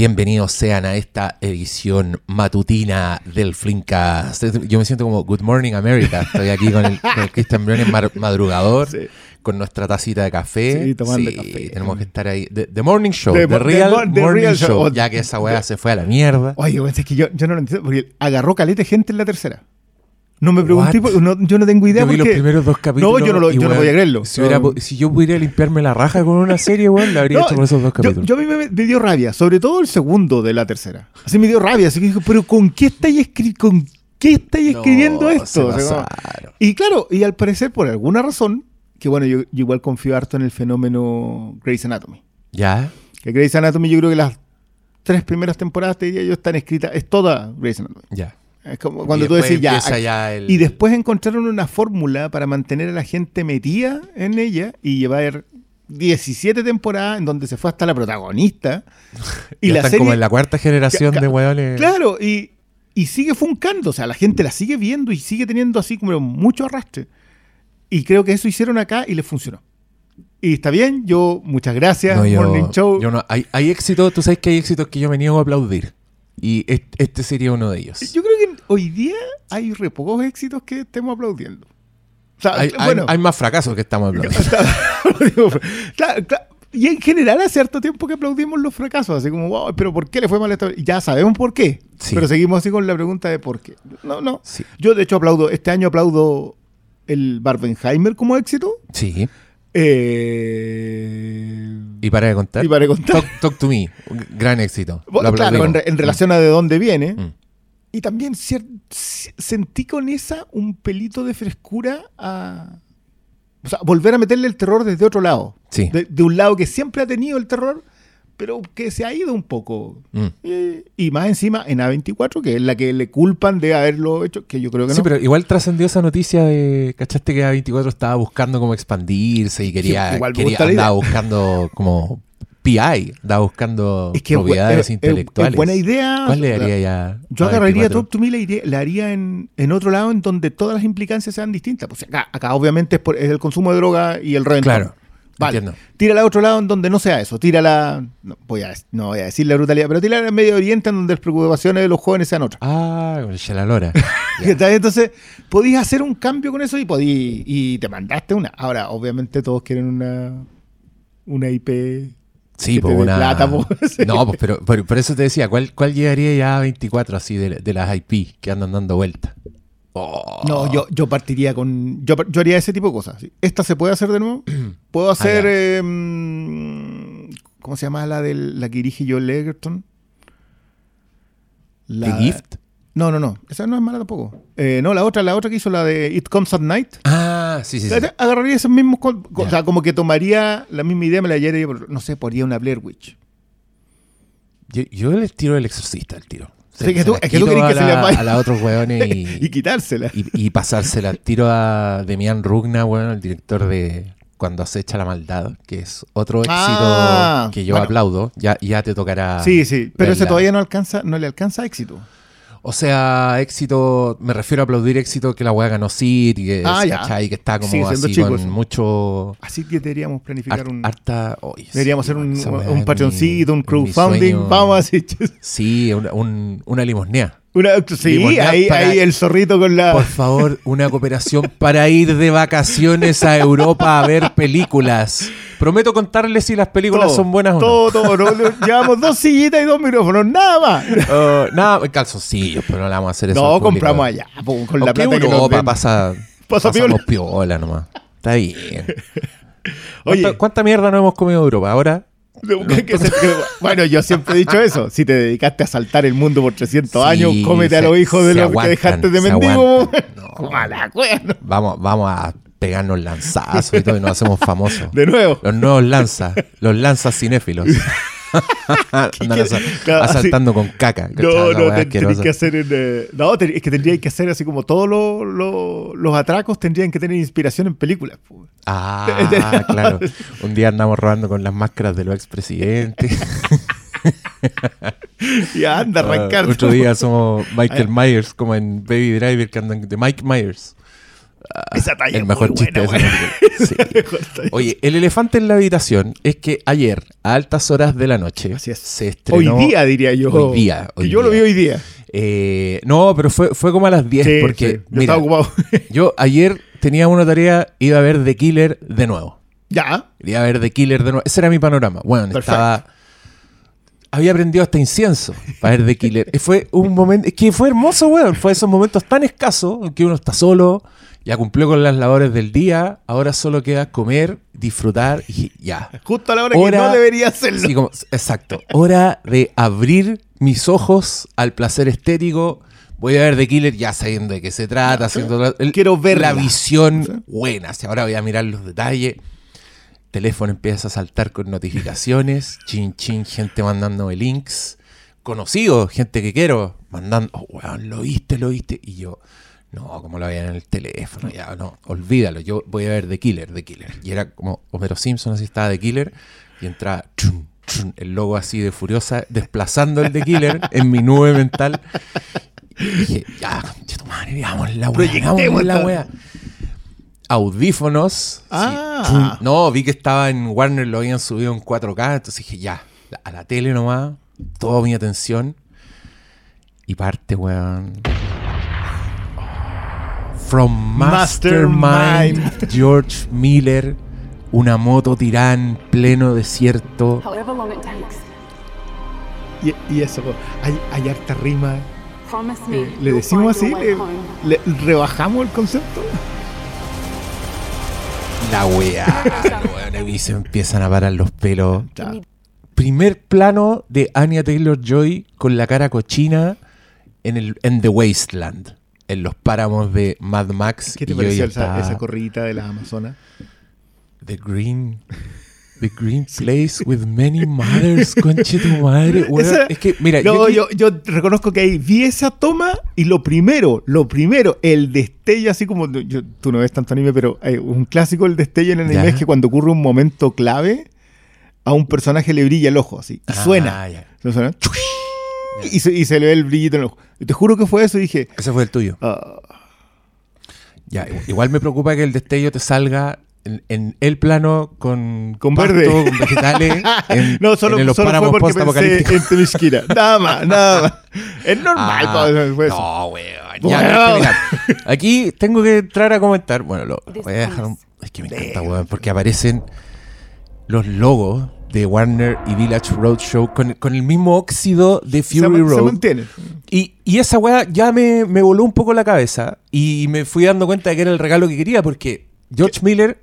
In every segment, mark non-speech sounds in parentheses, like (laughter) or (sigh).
Bienvenidos sean a esta edición matutina del Flinkcast. Yo me siento como Good Morning America. Estoy aquí con el, con el Christian Briones madrugador, Sí. con nuestra tacita de café. Sí, tomando café. Tenemos que estar ahí. The, the Morning Show, The Real the Morning real Show. show. Ya que esa weá se fue a la mierda. Oye, es que yo, yo no lo entiendo, porque agarró calete gente en la tercera. No me pregunté, por- no, yo no tengo idea Yo vi por los primeros dos capítulos. No, yo no, lo, yo no weón, podía creerlo. Si, hubiera No. po- si yo pudiera limpiarme la raja con una serie, weón, la habría No, hecho con esos dos capítulos. yo a mí me, me dio rabia, sobre todo el segundo de la tercera. Así me dio rabia, así que dijo, pero ¿con qué estáis escri con qué estáis No, escribiendo esto? O sea, y claro, y al parecer, por alguna razón, que bueno, yo, yo igual confío harto en el fenómeno Grey's Anatomy. ¿Ya? Que Grey's Anatomy yo creo que las tres primeras temporadas, te diría yo, están escritas, es toda Grey's Anatomy. Ya. Es como cuando tú decís ya, empieza ya el- Y después encontraron una fórmula para mantener a la gente metida en ella y llevar 17 temporadas en donde se fue hasta la protagonista. (laughs) Y ya la están serie. como en la cuarta generación de weones. Claro, y, y sigue funcando. O sea, la gente la sigue viendo y sigue teniendo así como mucho arrastre. Y creo que eso hicieron acá y les funcionó. Y está bien, yo, muchas gracias, No, yo- Morning Show. yo no- hay, hay éxitos, tú sabes que hay éxitos que yo me niego a aplaudir. Y est- este sería uno de ellos. Yo creo que hoy día hay re pocos éxitos que estemos aplaudiendo. O sea, hay, hay- bueno, hay más fracasos que estamos (laughs) claro, claro. Y en general hace cierto tiempo que aplaudimos los fracasos, así como, wow, pero ¿por qué le fue mal esta Ya sabemos por qué, Sí. pero seguimos así con la pregunta de por qué. No, no. Sí. Yo de hecho aplaudo, este año aplaudo el Barbenheimer como éxito. Sí. Eh, Y para de contar. Y para de contar. Talk, Talk to me. Gran éxito. Bueno, claro, en, aplaudimos. re- en relación a de dónde viene. Mm. Y también sentí con esa un pelito de frescura a... O sea, volver a meterle el terror desde otro lado. Sí. De, de un lado que siempre ha tenido el terror, pero que se ha ido un poco. Mm. Eh, y más encima en A24, que es la que le culpan de haberlo hecho, que yo creo que Sí, no. pero igual trascendió esa noticia de, ¿cachaste que A24 estaba buscando como expandirse y quería, Sí, igual quería andaba buscando como PI, andaba buscando Es que propiedades es- es- intelectuales. es buena idea. ¿Cuál le daría ya? Yo agarraría 24? Top to Me, la, haría en, en otro lado en donde todas las implicancias sean distintas. Pues acá, acá obviamente es, por- es el consumo de droga y el reventón. Claro, Vale. entiendo. Tírala a otro lado en donde no sea eso. Tírala, no voy a, no voy a decir la brutalidad, pero tírala en Medio Oriente en donde las preocupaciones de los jóvenes sean otras. Ah, con el Shalalora. ¿Cachai? (laughs) Entonces, podías hacer un cambio con eso y podí, y te mandaste una. Ahora, obviamente todos quieren una, una IP. Sí, dé una. plata, po. (laughs) Sí. No, pues pero, pero por eso te decía, ¿cuál, cuál llegaría ya a 24 así de, de las IP que andan dando vueltas? Oh. No, yo, yo partiría con. Yo, yo haría ese tipo de cosas. ¿Esta se puede hacer de nuevo? (clears throat) Puedo hacer. ya. eh, mm, ¿Cómo se llama la, del, la que dirige Joel Egerton? ¿The La- Gift? No, no, no. Esa no es mala tampoco. Eh, no, la otra, la otra que hizo la de It Comes at Night. Ah, sí, sí, sí. Agarraría esos mismos. O sea, como que tomaría la misma idea, me la haría, no sé, ponía una Blair Witch. Yo, yo le tiro el exorcista al tiro. Sí, que tú- es que tú querés que se le vaya. A los otros weones y, (laughs) y quitársela. y, y pasársela tiro a Demian Rugna, weón, el director de Cuando acecha la maldad, que es otro éxito Ah, que yo bueno. aplaudo. Ya, ya te tocará. sí, sí. Pero ese todavía no alcanza, no le alcanza éxito. O sea, éxito, me refiero a aplaudir éxito que la weá ganó City, que, Ah, que está como siendo así chico con mucho. Así que deberíamos planificar un. harta. sí, Deberíamos hacer un, un es patroncito, un crowdfunding. Vamos así. Sí, una, un- una limosnea. Una, sí, ahí, para- ahí el zorrito con la. Por favor, una cooperación para ir de vacaciones a Europa a ver películas. Prometo contarles si las películas Todo, son buenas o no. todo, todo, Llevamos dos sillitas y dos micrófonos, nada más. Oh, nada, calzoncillos, pero no le vamos a hacer eso. No, compramos allá, po, con la Aunque plata que nos Europa pasa, Pasa pasamos piola nomás. Está bien. (laughs) Oye. ¿Cuánta, cuánta mierda no hemos comido en Europa? Ahora, Que se- que- (laughs) bueno, yo siempre he dicho eso. Si te dedicaste a saltar el mundo por 300 Sí, años, cómete a se- los hijos de los que dejaste de mendigo. No. (laughs) Como a la cueva, ¿no? vamos, vamos a pegarnos lanzazos y todo y nos hacemos famosos. De nuevo. Los nuevos lanzas, los lanzas cinéfilos. (laughs) Andan asa- Claro, así- asaltando con caca. No, no, weá ten- tenés asquerosa. que hacer en, eh, no, ten- es que tendríais que hacer así como todos los, los, los atracos tendrían que tener inspiración en películas. Ah, (laughs) claro. Un día andamos robando con las máscaras de los expresidentes. (laughs) Y anda a arrancar. Ah, otro día somos (laughs) Michael Myers, como en Baby Driver, que andan de Mike Myers. Esa talla el mejor muy chiste de esa. (laughs) Sí. Oye, el elefante en la habitación es que ayer, a altas horas de la noche, Así es. se estrenó. Hoy día, diría yo. Hoy día, Que hoy yo lo vi hoy día. Eh, no, pero fue, fue como a las 10 Sí, porque, sí, yo mira, estaba ocupado. yo (laughs) ayer tenía una tarea, iba a ver The Killer de nuevo. ya. Iba a ver The Killer de nuevo. Ese era mi panorama. Bueno, Perfecto. estaba... Había aprendido hasta incienso para ver The Killer. Fue un momento... Es que fue hermoso, weón. Fue esos momentos tan escasos en que uno está solo, ya cumplió con las labores del día, ahora solo queda comer, disfrutar y ya. Justo a la hora Hora- que no debería hacerlo. Sí, como- exacto. Hora de abrir mis ojos al placer estético. Voy a ver The Killer ya sabiendo de qué se trata. haciendo Quiero verla. La visión Sí. buena. Ahora voy a mirar los detalles. Teléfono empieza a saltar con notificaciones. (laughs) Chin, chin, gente mandándome links. Conocidos, gente que quiero. Mandando, oh, weón, lo viste, lo viste. Y yo, no, como lo veía en el teléfono, ya, no, olvídalo. Yo voy a ver The Killer, The Killer. Y era como Homero Simpson, así estaba The Killer. Y entraba el logo así de Furiosa, desplazando el The Killer (laughs) en mi nube mental. Y dije, ya, tu madre, veamos la veamos la wea. Audífonos. sí, Ah. no, vi que estaba en Warner, lo habían subido en 4K, entonces dije, ya, a la tele nomás, toda mi atención. Y parte, weón. From Mastermind, Mastermind. (laughs) George Miller, una moto tirada en pleno desierto. Y, y eso, hay, hay harta rima. Eh, ¿Le decimos así? your ¿Le, rebajamos el concepto? La weá, weón, y se empiezan a parar los pelos. Ya. Primer plano de Anya Taylor Joy con la cara cochina en, el, en The Wasteland, en los páramos de Mad Max. ¿Qué te pareció esa, esa corridita de las Amazonas? The Green. (laughs) The Green Place with many mothers, conche tu madre. (laughs) Esa- es que, mira, no, yo, yo, yo reconozco que ahí vi esa toma y lo primero, lo primero, el destello, así como yo- tú no ves tanto anime, pero hay un clásico el destello en el anime es que cuando ocurre un momento clave, a un personaje le brilla el ojo, así, y Ah, suena. ya. ¿No suena? Y se, y se le ve el brillito en el ojo. Y te juro que fue eso y dije, Ese fue el tuyo. ah, Ya, igual me preocupa que el destello te salga en, en el plano con, Con pasto, verde. con vegetales, (laughs) en, no, solo, en los solo fue páramos porque pensé post-apocalípticos. en Temishkira. (laughs) Nada más, nada más. Es normal, Ah, fue eso. no, weón. Bueno. Ya, es que mira, aquí tengo que entrar a comentar. Bueno, lo voy a dejar un-. Es que me encanta, weón, porque aparecen los logos de Warner y Village Roadshow con, con el mismo óxido de Fury se Road. mantiene. Y, y esa weá ya me, me voló un poco la cabeza y me fui dando cuenta de que era el regalo que quería porque George Miller,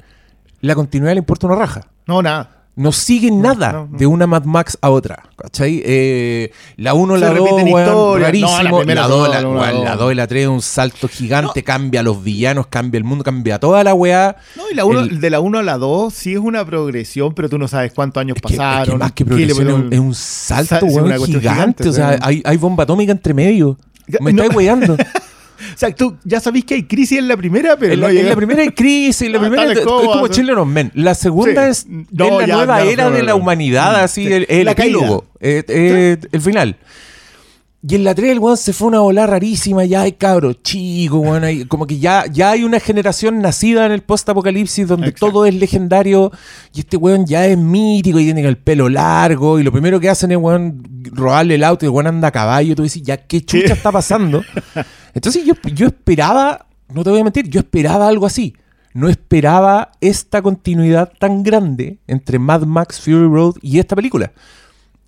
la continuidad le importa una raja. No, nada. No sigue nada no, no. de una Mad Max a otra. ¿Cachai? Eh, la 1, Se la 2, repiten historias. No, la rarísimo. la son 2, la la, uno, la weón, la dos. 2 y la 3, un salto gigante, cambia a los villanos, cambia el mundo, cambia toda la weá. No, y la uno, El- de la 1 a la 2 sí es una progresión, pero tú no sabes cuántos años Es que, es que pasaron. más que progresión, es un, es un salto, Sa- sí, weón, gigante. gigante, o sea, hay, hay bomba atómica entre medio. Me No. estáis weyando. (laughs) O sea, tú ya sabís que hay crisis en la primera, pero En la, no en la primera hay crisis, en la Ah, primera es, como, of Men. La segunda Sí. es, No, es la ya, nueva ya, era no, no, de la humanidad, Mm, así, sí. el, el La epílogo, eh, eh, el final. Y en la 3 el weón se fue una bola rarísima, ya hay cabros chicos, weón, hay- como que ya, ya hay una generación nacida en el post-apocalipsis donde Exacto. todo es legendario y este weón ya es mítico y tiene el pelo largo y lo primero que hacen es weón robarle el auto y el weón anda a caballo y tú dices, ya qué chucha está pasando. (laughs) Entonces yo, yo esperaba, no te voy a mentir, yo esperaba algo así. No esperaba esta continuidad tan grande entre Mad Max Fury Road y esta película.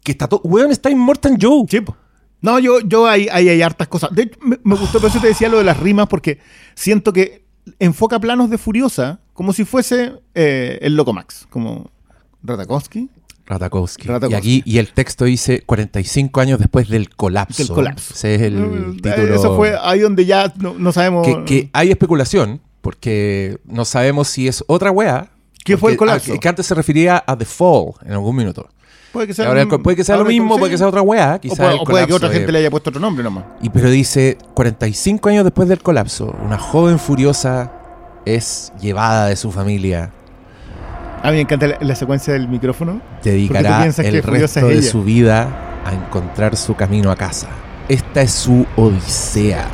Que está todo. Weón, está Immortal Joe. Sí, po. No, yo, yo ahí, ahí hay hartas cosas. De hecho, me, me gustó, por eso te decía lo de las rimas, porque siento que enfoca planos de Furiosa como si fuese eh, el Loco Max, como Ratakowski. Ratakowski. Ratakowski. Y aquí, y el texto dice 45 años después del colapso. Del colapso. Ese es el Eh, título. Eso fue ahí donde ya no, no sabemos. que, que hay especulación, porque no sabemos si es otra wea. ¿Qué fue el porque- colapso? ah, que antes se refería a The Fall en algún minuto. Puede que sea, ahora el puede que sea lo mismo, puede que sea otra wea. O Quizás puede, o puede que otra gente de- le haya puesto otro nombre nomás. Y pero dice, 45 años después del colapso, una joven furiosa es llevada de su familia, A mí me encanta la, la secuencia del micrófono. dedicará el resto es de su vida a encontrar su camino a casa. Esta es su odisea.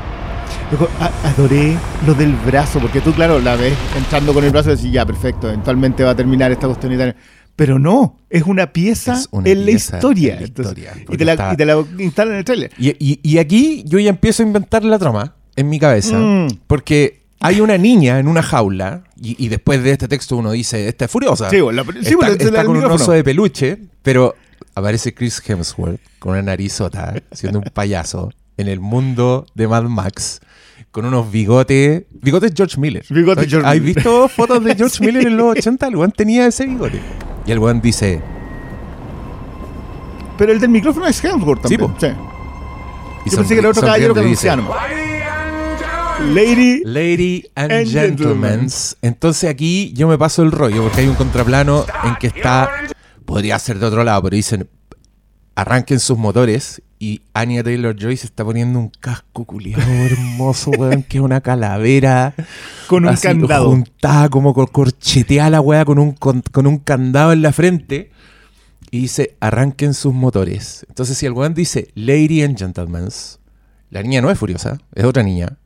Loco, adoré lo del brazo, porque tú, claro, la ves entrando con el brazo y decís, ya, perfecto, eventualmente va a terminar esta cuestión y tal. Pero no, es una pieza Es una en la historia. en la Entonces, historia, y, te la, está- y te la instalan en el trailer. Y, y- y aquí yo ya empiezo a inventar la trama en mi cabeza. Mm. Porque hay una niña en una jaula. Y, y después de este texto uno dice: Esta es furiosa. Sí, la- sí, está está con un oso de peluche. Pero aparece Chris Hemsworth con una narizota, siendo un payaso, en el mundo de Mad Max. Con unos bigotes. Bigotes George Miller. Bigotes George ¿Has Miller. visto fotos de George (laughs) Miller en los 80? El weón tenía ese bigote. Y el weón dice: Pero el del micrófono es Hemsworth Sí, también. po. Sí. y Yo pensé que era otro caballero que dice. Lady. Lady and, And gentlemen. gentlemen. Entonces aquí yo me paso el rollo porque hay un contraplano en que está. Podría ser de otro lado, pero dicen. Arranquen sus motores y Anya Taylor Joy se está poniendo un casco culiado hermoso, weón, que es una calavera. (laughs) Con un así, candado. Juntada como cor- corcheteada la weá con un, con, con un candado en la frente. Y dice, arranquen sus motores. Entonces si el weón dice, Lady and Gentlemen, la niña no es furiosa, es otra niña.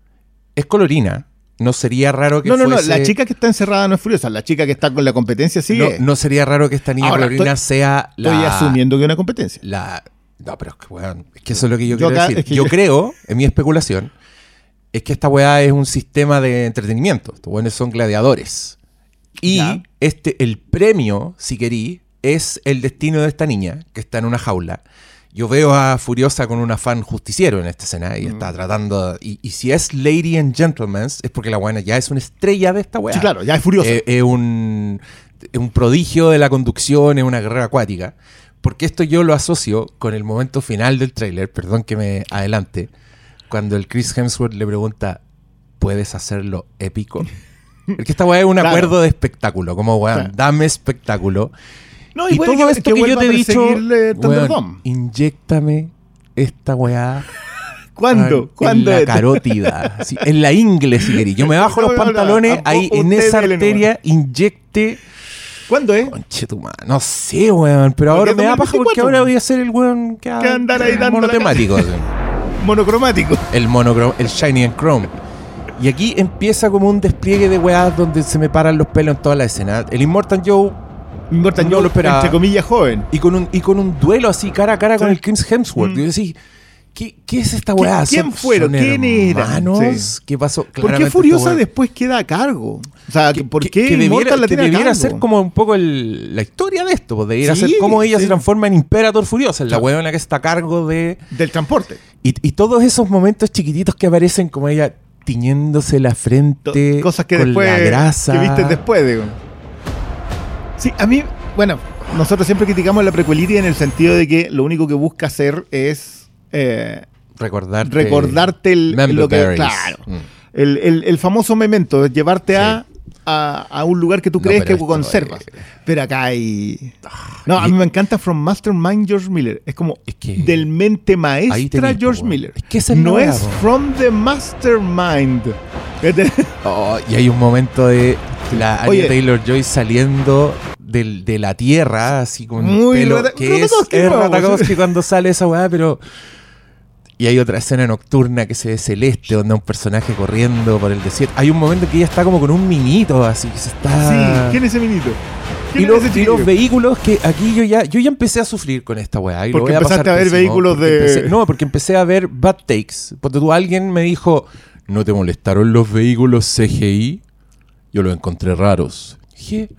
Es colorina. No sería raro que No, no, no, la chica que está encerrada no es furiosa, la chica que está con la competencia sí no, sería raro que esta niña Ahora, colorina estoy- sea la... Estoy asumiendo que es una competencia. la no, pero es que, weón, es que eso es lo que yo, Yo quiero decir. es que yo yo- creo, en mi especulación, es que esta weá es un sistema de entretenimiento. Estos weones son gladiadores. Y Ya. este, el premio, si querí, es el destino de esta niña que está en una jaula. Yo veo a Furiosa con un afán justiciero en esta escena y Mm. está tratando. Y, y si es Lady and Gentlemen, es porque la buena ya es una estrella de esta weá. Sí, claro, ya es furiosa. Eh, es un, es un prodigio de la conducción, es una guerrera acuática. Porque esto yo lo asocio con el momento final del tráiler, perdón que me adelante, cuando el Chris Hemsworth le pregunta, ¿puedes hacerlo épico? (laughs) Porque esta weá es un Claro. acuerdo de espectáculo, como weón, Claro. dame espectáculo. no, Y puede todo que- esto que que, yo te he dicho, weón, inyéctame esta weá ¿Cuándo? (laughs) ¿Cuándo? En la carótida, (laughs) en la ingle, si queréis. Yo me bajo los No, no, no, pantalones, ahí en esa arteria inyecte ¿Cuándo es? Conche tu madre. No sé, weón. Pero ahora me da paja porque 2024. ahora voy a ser el weón que, Que andar ahí dando monotemático. (laughs) Monocromático. el monochrome, el shiny and chrome. Y aquí empieza como un despliegue de weas donde se me paran los pelos en toda la escena. El Immortal Joe Immortal No Joe, lo esperaba. entre comillas, joven. y con un, y con un duelo así cara a cara con el Chris Hemsworth. Mm. Y yo decía, ¿qué, ¿qué es esta weá? ¿Quién ¿Son- fueron? ¿Quién eran? Sí. ¿Qué pasó? ¿Por qué Furiosa weá- después queda a cargo? O sea, que- ¿por qué que debiera, la que tiene a debiera cargo? ser como un poco el- la historia de esto, pues debiera Sí, ser como ella sí. se transforma en Imperator Furiosa, la Claro. weona que está a cargo de... Del transporte. Y, y todos esos momentos chiquititos que aparecen como ella tiñéndose la To- frente Cosas que con después. la grasa. Que viste después, digo. Sí, a mí, bueno, nosotros siempre criticamos la prequelitis en el sentido de que lo único que busca hacer es eh, Recordarte, recordarte el, lo que. Claro. Mm. El, el- el famoso memento, llevarte a, a, a un lugar que tú No, crees pero que conservas. es- Pero acá hay. No, a y- mí me encanta From Mastermind George Miller. Es como Es que- del mente maestra George. Miller. Es que esa no es. From the Mastermind. (laughs) Oh, y hay un momento de la Oye. Taylor Joy saliendo del- de la tierra, así con Muy pelo, que es, es vamos. Ratajkowski cuando sale esa weá, pero... Y hay otra escena nocturna que se ve celeste, donde hay un personaje corriendo por el desierto. Hay un momento que ella está como con un minito, así que se está... Sí, ¿quién es ese minito? Y ¿Quién los, y los vehículos que aquí yo ya yo ya empecé a sufrir con esta weá. Y lo Porque voy a pasar empezaste a ver pésimo, vehículos de- empecé- no, porque empecé a ver bad takes. Porque tú, alguien me dijo, ¿no te molestaron los vehículos CGI? Yo los encontré raros. Dije,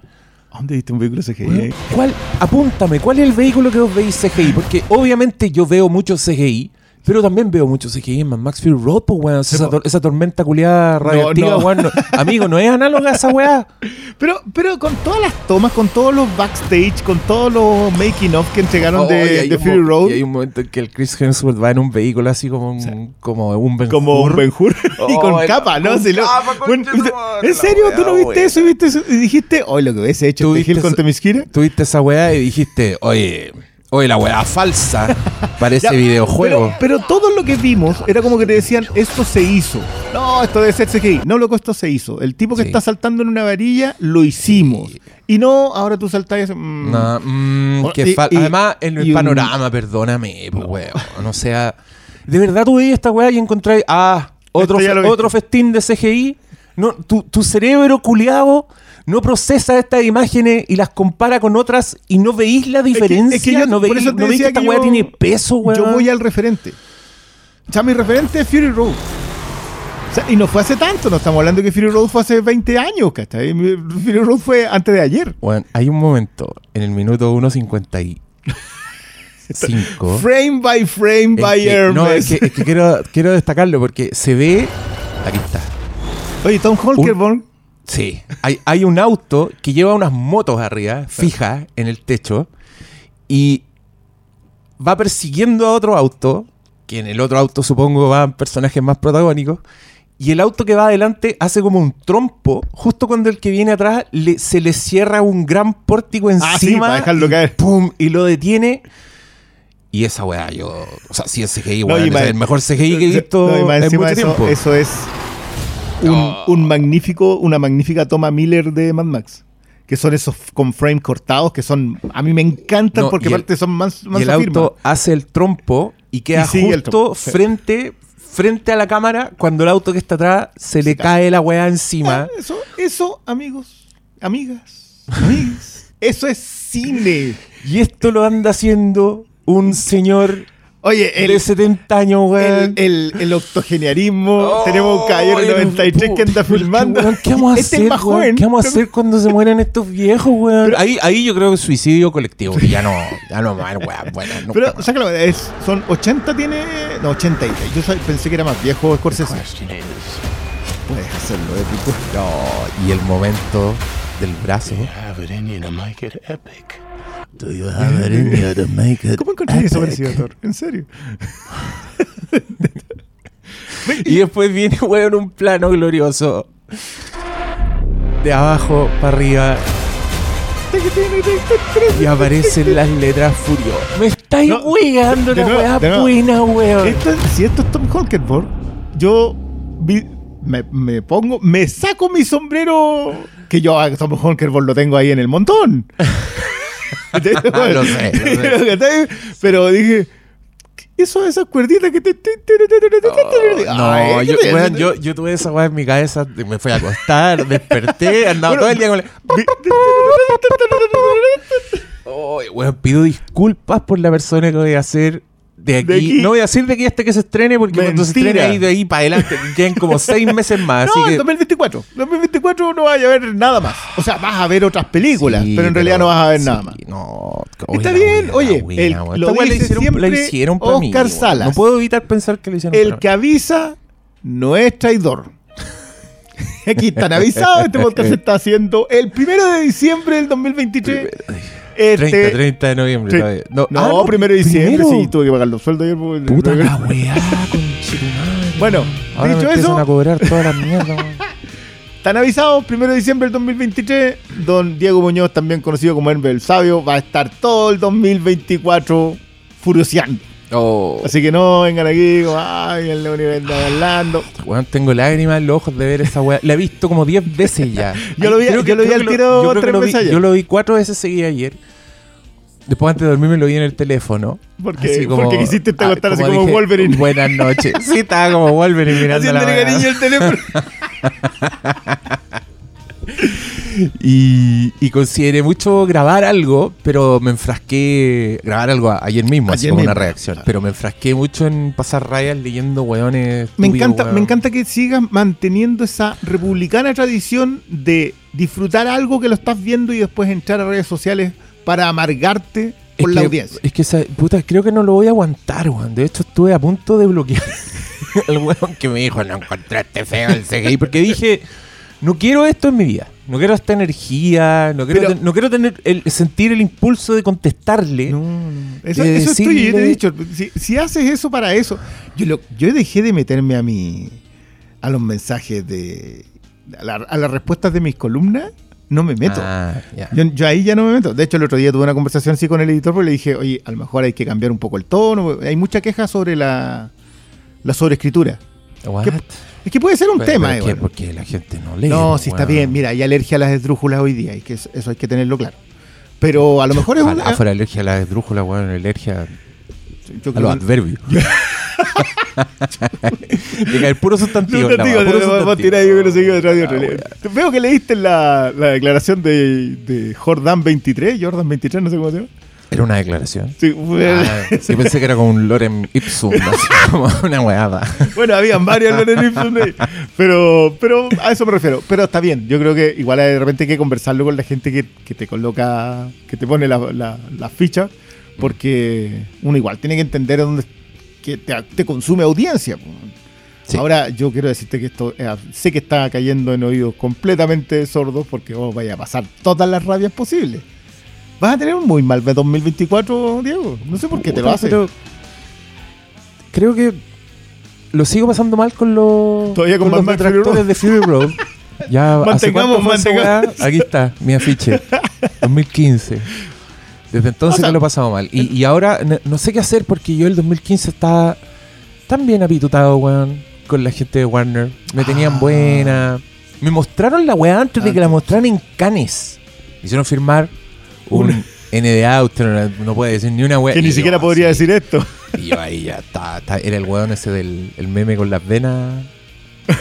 ¿A ¿Dónde viste un vehículo CGI? ¿cuál? Apúntame, ¿cuál es el vehículo que vos veis CGI? Porque obviamente yo veo mucho CGI. Pero también veo mucho CGI en Mad Max Fury Road, pues, weón. Sí, esa, tor- esa tormenta culiada radioactiva, no. weón. no- amigo, no es análoga a esa weá. (laughs) Pero, pero con todas las tomas, con todos los backstage, con todos los making of que entregaron Oh, de, de Fury Road, Y hay un momento en que el Chris Hemsworth va en un vehículo así como un, como un Ben como un Hur. Ben Hur (laughs) y Oh, con el- capa, ¿no? con Si capa, ¿En serio? ¿Tú wea, no viste eso y viste eso? Y dijiste, hoy lo que hubiese hecho Tú este Gil con. Tuviste esa weá y dijiste, oye, oye, la weá falsa (laughs) parece Ya, videojuego. Pero, pero todo lo que vimos era como que te decían, esto se hizo. No, esto debe ser CGI. No, loco, esto se hizo. El tipo que Sí. está saltando en una varilla, lo hicimos. Sí. Y no, ahora tú saltás y haces, mm, No, mm, Oh, que y- fal- y- Además, en el un- panorama, perdóname, pues weón. O sea, de verdad tú veías esta weá y encontráis, ah, Otro, otro festín de CGI. No, tu, tu cerebro culiado no procesa estas imágenes y las compara con otras y no veís la diferencia. es que yo- no por veís, eso te no veís que esta que weá tiene peso, weón. Yo voy al referente. O sea, mi referente es Fury Road. O sea, y no fue hace tanto, no estamos hablando que Fury Road fue hace 20 años, ¿cachai? Fury Road fue antes de ayer. Weón, hay un momento en el minuto 1.55. (laughs) Frame by frame by que- Hermes. no, es que, es que quiero, quiero destacarlo porque se ve. Aquí está. Oye, Tom Holkerborn. Sí. Hay, hay un auto que lleva unas motos arriba, fijas en el techo, y va persiguiendo a otro auto, que en el otro auto supongo van personajes más protagónicos, y el auto que va adelante hace como un trompo, justo cuando el que viene atrás le- se le cierra un gran pórtico encima. Ah, sí, para dejarlo y caer. ¡Pum! Y lo detiene. Y esa weá, yo. O sea, sí, el CGI, No, es más- el mejor CGI que he visto No, y más en encima mucho eso, tiempo. eso es un, un magnífico, una magnífica toma Miller de Mad Max. Que son esos con frame cortados, que son. A mí me encantan No, porque aparte son más, más y el auto hace el trompo y queda Y justo frente, frente a la cámara cuando el auto que está atrás se, le cae. la weá encima. Eso, eso, amigos, amigas, amigas, eso es cine. Y esto lo anda haciendo un señor Oye, de el, 70 años, el, weón. el, el octogenarianismo, Oh, tenemos un caballero el 93 que anda filmando. weón, ¿Qué vamos a Este hacer, es más weón? joven. ¿Qué vamos a hacer cuando se mueran estos viejos, weón? Pero- ahí, ahí yo creo que suicidio colectivo. que Ya no, ya no más, weón. Bueno, nunca Pero, más. sácalo, es, son 80 tiene. No, 80 y Yo soy- pensé que era más viejo Scorsese. Puedes hacerlo épico. No, y el momento del brazo. Do you have it in you to make it ¿Cómo encontré epic? parecido, Thor? ¿En serio? (laughs) Y después viene, weón, un plano glorioso. De abajo para arriba. Y aparecen las letras furiosas. Me estáis No, weando weá buena, weón. Esto, si esto es Tom Holkenborg, yo vi- me, me pongo, me saco mi sombrero, que yo a Tom Holkenborg lo tengo ahí en el montón. (laughs) (laughs) Lo sé, lo sé. Pero dije, eso esas cuerditas que te... Oh, No, yo, ¿qué- weón, yo, yo tuve esa weá en mi cabeza. Me fui a acostar, (laughs) desperté, andaba Bueno, todo el día con la. (laughs) Oh, pido disculpas por la persona que voy a hacer de aquí. De aquí. No voy a decir de aquí hasta que se estrene, porque cuando se estrene ahí de ahí para adelante, (laughs) quedan como seis meses más. No, así en que 2024. 2024 no vaya a ver nada más. O sea, vas a ver otras películas, Sí, pero en realidad no vas a ver sí, nada más. No, Está bien, oye, lo hicieron, siempre la hicieron para mí. Oscar weón. Salas. No puedo evitar pensar que lo hicieron El para que avisa no es traidor. (laughs) Aquí están avisados. Este podcast se está haciendo el primero de diciembre del 2023. Este, 30, 30 de noviembre. Sí. todavía. No, ah, primero de diciembre. primero. Sí, tuve que pagar los sueldos ayer. porque- Puta la weá. (laughs) Bueno, Ahora dicho me eso- a cobrar todas las mierdas. (laughs) Están avisados, primero de diciembre del 2023. Don Diego Muñoz, también conocido como Herbe el Sabio, va a estar todo el 2024 furioseando. Oh, Así que no vengan aquí como, ay, el León anda hablando. weón, tengo lágrimas en los ojos de ver esa weá. La he visto como 10 veces ya. (laughs) Yo lo vi- Creo yo lo vi al que tiro yo que tres veces ayer. Yo lo vi cuatro veces seguidas ayer. Después antes de dormirme lo vi en el teléfono. Porque- Así porque quisiste te acostar así como Wolverine. Buenas noches. Sí, estaba como Wolverine mirando Haciéndole cariño al teléfono. (laughs) Y, y consideré mucho grabar algo, pero me enfrasqué. Grabar algo ayer mismo, así Ayer como una reacción. claro. Pero me enfrasqué mucho en pasar rayas leyendo weones. Me encanta, weón. me encanta que sigas manteniendo esa republicana tradición de disfrutar algo que lo estás viendo y después entrar a redes sociales para amargarte Es por la que- audiencia. Es que, esa- puta, creo que no lo voy a aguantar, weón. De hecho, estuve a punto de bloquear (laughs) al weón que me dijo, no encontraste feo el CGI. Porque dije, no quiero esto en mi vida. No quiero esta energía. No quiero, Pero- ten- no quiero tener el, sentir el impulso de contestarle. No, no. Eso, de eso es tuyo, yo te he dicho. Si, si haces eso para eso. Yo, lo- yo dejé de meterme a mi. a los mensajes de. a, la- a las respuestas de mis columnas. No me meto. Ah. Yo, yo ahí ya no me meto. De hecho, el otro día tuve una conversación así con el editor porque le dije, oye, a lo mejor hay que cambiar un poco el tono. Hay mucha queja sobre la, la sobreescritura. Es que puede ser un Pero- tema, pero que igual. porque la gente no lee. No, si está weón. bien. Mira, hay alergia a las esdrújulas hoy día. Y que eso eso hay que tenerlo claro. Pero a lo mejor es una. fuera alergia a la esdrújula, weón, alergia yo a los que- adverbios. (laughs) Diga, (laughs) el puro sustantivo. No, tío, weá, no, puro sustantivo. tirar que. Ah, Veo que leíste la, la declaración de, de Jordan 23, Jordan 23, no sé cómo se llama. Era una declaración. Sí, fue- Ah, yo pensé que era como un Lorem Ipsum, así como (laughs) una weada. Bueno, habían varios Loren (laughs) Ipsum ahí, pero, pero a eso me refiero. Pero está bien, yo creo que igual de repente hay que conversarlo con la gente que, que te coloca, que te pone la, la, la ficha, porque uno igual tiene que entender dónde que te, te consume audiencia. Sí. Ahora yo quiero decirte que esto eh, sé que está cayendo en oídos completamente sordos porque vos vaya a pasar todas las rabias posibles. Vas a tener un muy mal 2024, Diego. No sé por qué te lo hace. pero Creo que lo sigo pasando mal con los, Todavía con los Mad Max detractores de Fury Road. (laughs) Ya, ¿hace Mantengamos, mantengamos. Aquí está, mi afiche. (laughs) 2015. Desde entonces O sea, que lo he pasado mal. Y, y ahora no, no sé qué hacer porque yo el 2015 estaba tan bien apitutado, weón, con la gente de Warner. Me tenían Ah. buena. Me mostraron la weá antes de que la mostraran en Cannes. Me hicieron firmar un NDA. Usted no, no puede decir ni una weá. que Y ni yo, siquiera podría así, decir esto. y yo ahí ya está, Era el weón ese del el meme con las venas. (laughs)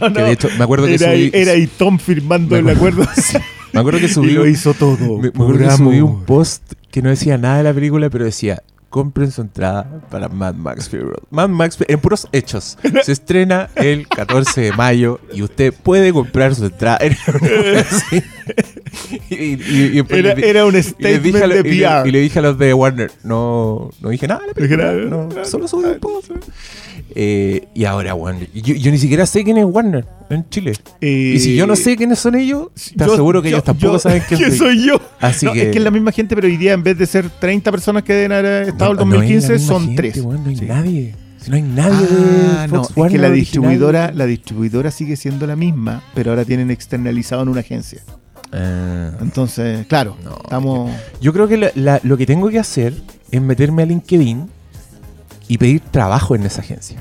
No, Que de hecho, me acuerdo que era, subí. era ahí Tom firmando me el acuerdo-. Sí. Me acuerdo que (laughs) y subí. lo un- hizo todo. me, me acuerdo que subí un post que no decía nada de la película, pero decía. Compren su entrada para Mad Max Fury Road. Mad Max, en puros hechos. (laughs) Se estrena el 14 de mayo y usted puede comprar su entrada. (laughs) y, y- y después Era, un le statement a de le- y le dije a los de Warner, no, no dije nada, Dije no, solo subí un post. Eh, y ahora, Warner. Yo, yo ni siquiera sé quién es Warner en Chile. Eh, y si yo no sé quiénes son ellos, te yo- aseguro que yo- ellos tampoco saben quién (laughs) ¿quién soy yo. Así No, que- Es que es la misma gente, pero hoy día en vez de ser 30 personas que deben haber estado No, el no es la 2015, misma son gente, 3. weón, no hay Sí. nadie. Si no hay nadie Ah, de no, es que la original. distribuidora, la distribuidora sigue siendo la misma, pero ahora tienen externalizado en una agencia. Ah. Entonces, claro, No, estamos. Yo creo que la- la- lo que tengo que hacer es meterme a LinkedIn y pedir trabajo en esa agencia.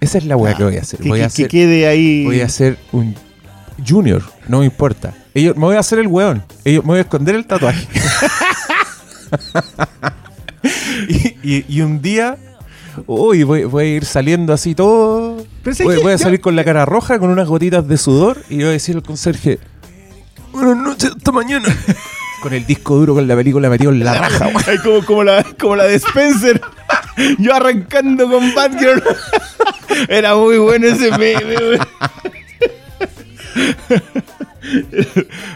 Esa es la weá que voy a hacer. Que, Voy que- a que hacer, quede ahí. voy a hacer un junior, no me importa. Ellos, me voy a hacer el weón. Ellos, me voy a esconder el tatuaje. (laughs) y, y- y un día, uy, voy, voy a ir saliendo así todo. Pero Voy, voy a salir con la cara roja, con unas gotitas de sudor, y voy a decir al conserje, buenas noches, hasta mañana. (laughs) con el disco duro con la película metido en la raja. Ay, como, como, la, como la de Spencer. Yo arrancando con Batgirl. Era muy bueno ese meme, güey.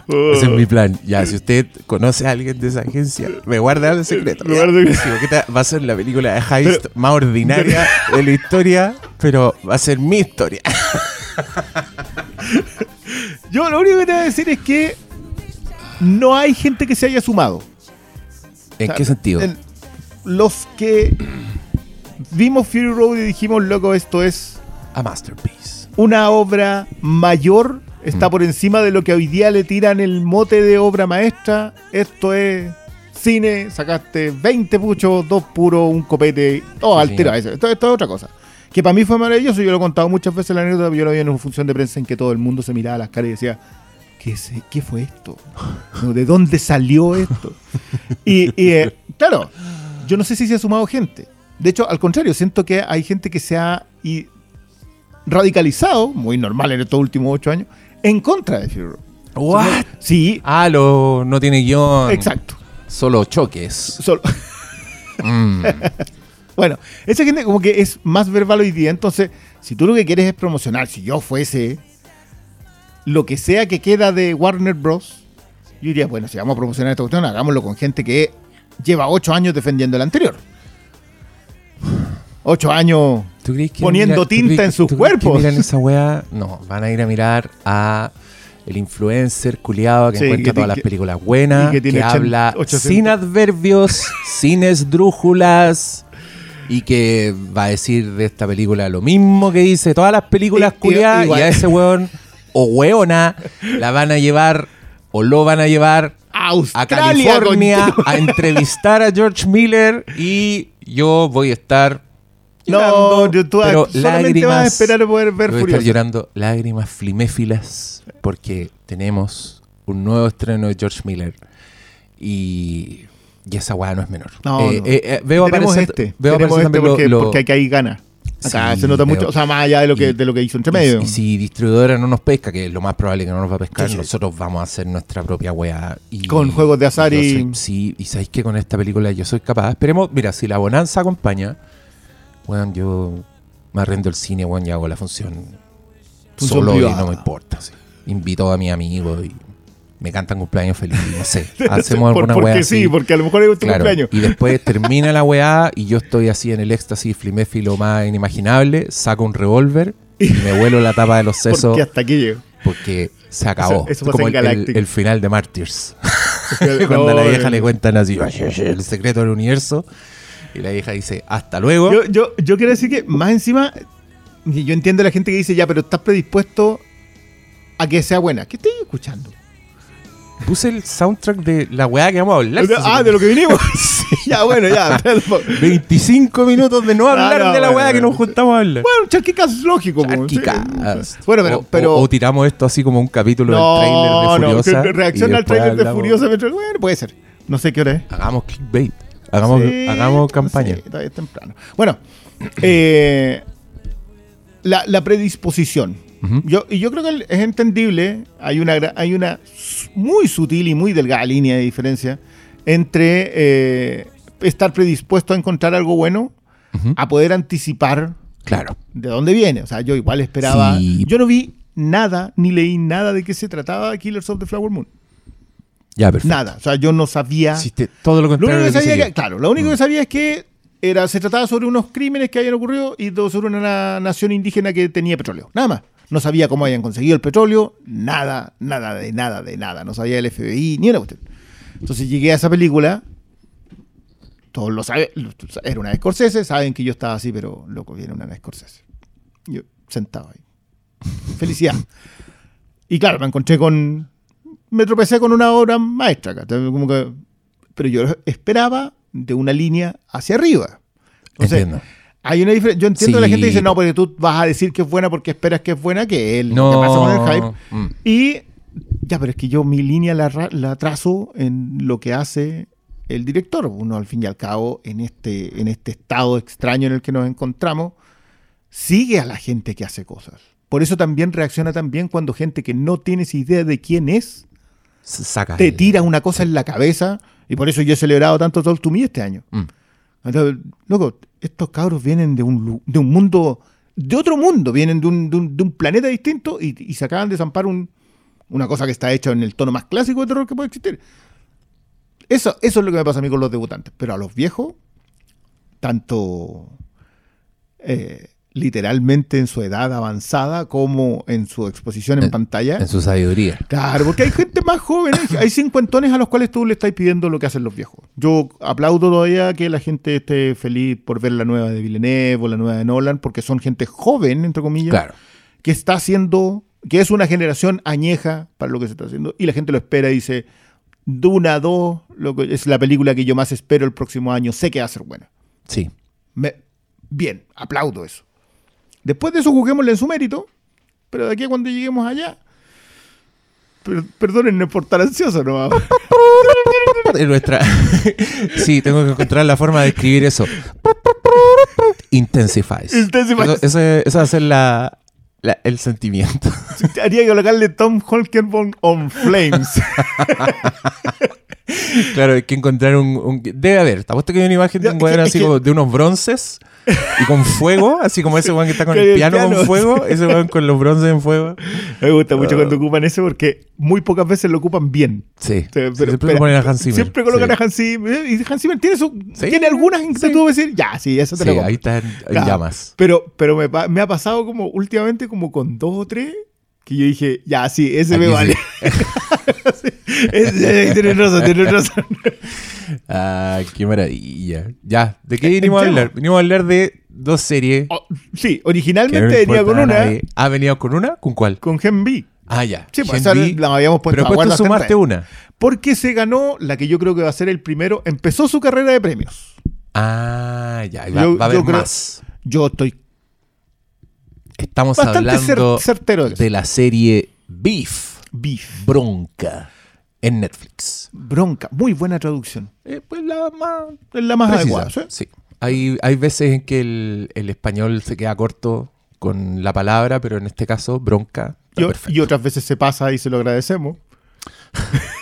Oh. Ese es mi plan. Ya, si usted conoce a alguien de esa agencia, me guarda el secreto. Me ya. guarda el- esta va a ser la película de Heist más ordinaria de la historia, pero va a ser mi historia. (laughs) Yo lo único que te voy a decir es que no hay gente que se haya sumado. ¿En O sea, qué sentido? en- los que vimos Fury Road y dijimos, loco, esto es A masterpiece. una obra mayor, está Mm. por encima de lo que hoy día le tiran el mote de obra maestra. Esto es cine, sacaste 20 puchos, dos puros, un copete, todo Sí, al tiro. señor. Esto, esto- esto es otra cosa. Que para mí fue maravilloso, yo lo he contado muchas veces en la anécdota, yo lo vi en una función de prensa en que todo el mundo se miraba a las caras y decía, ¿qué, es- qué fue esto? ¿De dónde salió esto? Y, y, eh, claro, yo no sé si se ha sumado gente. De hecho, al contrario, siento que hay gente que se ha y radicalizado, muy normal en estos últimos ocho años, en contra de Fury Road. ¿What? Sí, Ah, lo, no tiene guion. exacto. Solo choques. Solo- Mm. Bueno, esa gente como que es más verbal hoy día, entonces, si tú lo que quieres es promocionar, si yo fuese lo que sea que queda de Warner Bros., yo diría, bueno, si vamos a promocionar esta cuestión, hagámoslo con gente que lleva ocho años defendiendo el anterior. Ocho años ¿Tú crees que Poniendo mira- tinta crees- en sus cuerpos? miran esa weá? No, van a ir a mirar a el influencer culiado que Sí, encuentra que todas las películas buenas, que habla 800. sin adverbios, (laughs) sin esdrújulas y que va a decir de esta película lo mismo que dice todas las películas culiadas y a ese weón o weona (laughs) la van a llevar o lo van a llevar a California a entrevistar a George Miller y yo voy a estar No, llorando, tú pero solamente vas a lágrimas esperar poder ver voy a estar llorando lágrimas fliméfilas porque tenemos un nuevo estreno de George Miller. Y Y esa weá no es menor. No, Eh, no. eh, eh, veo Tenemos aparecer, este. veo Tenemos aparecer este lo- porque, lo- porque hay que ahí gana. Acá Sí, se nota mucho, veo. o sea, más allá de lo que, Y- de lo que hizo entre medio. Y, y si distribuidora no nos pesca, que es lo más probable que no nos va a pescar, Sí, sí. nosotros vamos a hacer nuestra propia weá. Y, Con juegos de azar y- soy- sí, y sabéis que con esta película yo soy capaz. Esperemos, mira, si la bonanza acompaña, weón, yo me arrendo el cine, weón, y hago la función, Función solo privada. y no me importa. Invito a mis amigos y me cantan cumpleaños feliz, no sé. (laughs) Hacemos Por- alguna porque weá sí, así. porque a lo mejor es tu Claro, cumpleaños. Y después (laughs) termina la weá y yo estoy así en el éxtasis fliméfilo más inimaginable, saco un revólver y me vuelo la tapa de los (laughs) sesos Porque hasta aquí llego. porque se acabó. Eso- eso pasa Como en el, el- Galactic. el final de Martyrs. Cuando a la vieja no, le cuentan así el secreto del universo y la vieja dice hasta luego. Yo, yo, yo quiero decir que más encima, yo entiendo a la gente que dice, ya, pero estás predispuesto a que sea buena. ¿Qué estoy escuchando? Puse el soundtrack de la weá que vamos a hablar. ah, de lo que vinimos. (laughs) ya, bueno, ya. espérate un poco. 25 minutos de no hablar Ah, no, de la bueno, weá que nos juntamos a hablar. Bueno, charquicas es lógico. po. Charquicas. Sí. Bueno, pero... O- pero o, o tiramos esto así como un capítulo no, del trailer de no, Furiosa. que y reacciona al trailer de Furiosa. Bueno, puede ser. No sé qué hora es. Hagamos clickbait. Hagamos, Sí, hagamos campaña. sí, todavía es temprano. Bueno, eh, la, la predisposición. Yo, y yo creo que es entendible. Hay una, hay una muy sutil y muy delgada línea de diferencia entre eh, estar predispuesto a encontrar algo bueno a poder anticipar Claro. de dónde viene. O sea, yo igual esperaba. Sí. Yo no vi nada ni leí nada de qué se trataba de Killers of the Flower Moon. Ya, perfecto. Nada. O sea, yo no sabía. Hiciste todo lo Lo contrario. único que lo sabía que, claro, lo único Mm. que sabía es que era, se trataba sobre unos crímenes que habían ocurrido y sobre una nación indígena que tenía petróleo. Nada más. No sabía cómo habían conseguido el petróleo, nada, nada de nada de nada. No sabía el FBI ni una cuestión. Entonces llegué a esa película. Todos lo saben. Era una de Scorsese. Saben que yo estaba así, pero loco, viene una de Scorsese. Yo sentado ahí. Felicidad. Y claro, me encontré con. Me tropecé con una obra maestra. Como que, pero yo esperaba de una línea hacia arriba. Entonces, Entiendo. Hay una diferencia. Yo entiendo que la Sí. gente dice, no, porque tú vas a decir que es buena porque esperas que es buena, que lo No. pasa con el hype. Mm. Y ya, pero es que yo mi línea la, la trazo en lo que hace el director. Uno, al fin y al cabo, en este, en este estado extraño en el que nos encontramos, sigue a la gente que hace cosas. Por eso también reacciona tan bien cuando gente que no tienes idea de quién es, Saca. te el- tira una cosa en la cabeza. Y por eso yo he celebrado tanto Talk to Me este año. Mm. Loco, estos cabros vienen de un, de un mundo, de otro mundo, vienen de un, de un- planeta distinto y, y se acaban de zampar un- una cosa que está hecha en el tono más clásico de terror que puede existir. Eso, eso es lo que me pasa a mí con los debutantes. Pero a los viejos, tanto eh, literalmente en su edad avanzada como en su exposición en En- pantalla. En su sabiduría. Claro, porque hay gente más joven, hay- cincuentones a los cuales tú le estás pidiendo lo que hacen los viejos. Yo aplaudo todavía que la gente esté feliz por ver la nueva de Villeneuve o la nueva de Nolan, porque son gente joven, entre comillas, Claro. que está haciendo, que es una generación añeja para lo que se está haciendo, y la gente lo espera y dice, Duna 2 lo que- es la película que yo más espero el próximo año, sé que va a ser buena. Sí. Me- bien, aplaudo eso. Después de eso juguémosle en su mérito, pero de aquí a cuando lleguemos allá, per- perdónenme por estar ansioso, ¿no? (laughs) Nuestra... (laughs) sí, tengo que encontrar la forma de escribir eso. Intensifies. Intensifies. Eso, eso es- eso va a ser la, la- el sentimiento. (laughs) Haría que colocarle Tom Holkenborn on Flames. claro, hay que encontrar un, un- Debe haber. Te apuesto que hay una imagen de un es así como de unos bronces (laughs) y con fuego, así como ese weón que está con el el piano, piano, con fuego, (laughs) ese weón con los bronces en fuego. Me gusta mucho cuando ocupan ese porque muy pocas veces lo ocupan bien. Sí. Pero- siempre pero- ponen a Hans Zimmer. Siempre colocan Sí. a Hans Zimmer. Y Hans Zimmer tiene, su, Sí, tiene algunas en que sí. tú decir, ya, sí, eso te lo compro. ahí está en, Claro. llamas. Pero, pero me, ha pasado como últimamente como con dos o tres que yo dije, ya, sí, ese me vale. (laughs) sí. Tienes razón, tienes razón. Ah, qué maravilla. Ya, ¿de qué vinimos a hablar? Vinimos a hablar de dos series. Oh, sí, no originalmente venía con una, nadie. Ah, venía con una? ¿Con cuál? con Gen B. Ah, ya. Sí, pues esa la habíamos puesto Pero tú sumaste una. Porque se ganó la que yo creo que va a ser el primero. Empezó su carrera de premios. Ah, ya. Va, Yo- va a haber yo creo- más. Yo estoy Estamos hablando certero de de la serie Beef. Beef. Bronca. En Netflix. Bronca, muy buena traducción. Eh, pues la más Es la más precisa, adecuada. ¿sí? sí. Hay, hay veces en que el, el español se queda corto con la palabra, pero en este caso, bronca. Y, otras veces se pasa y se lo agradecemos.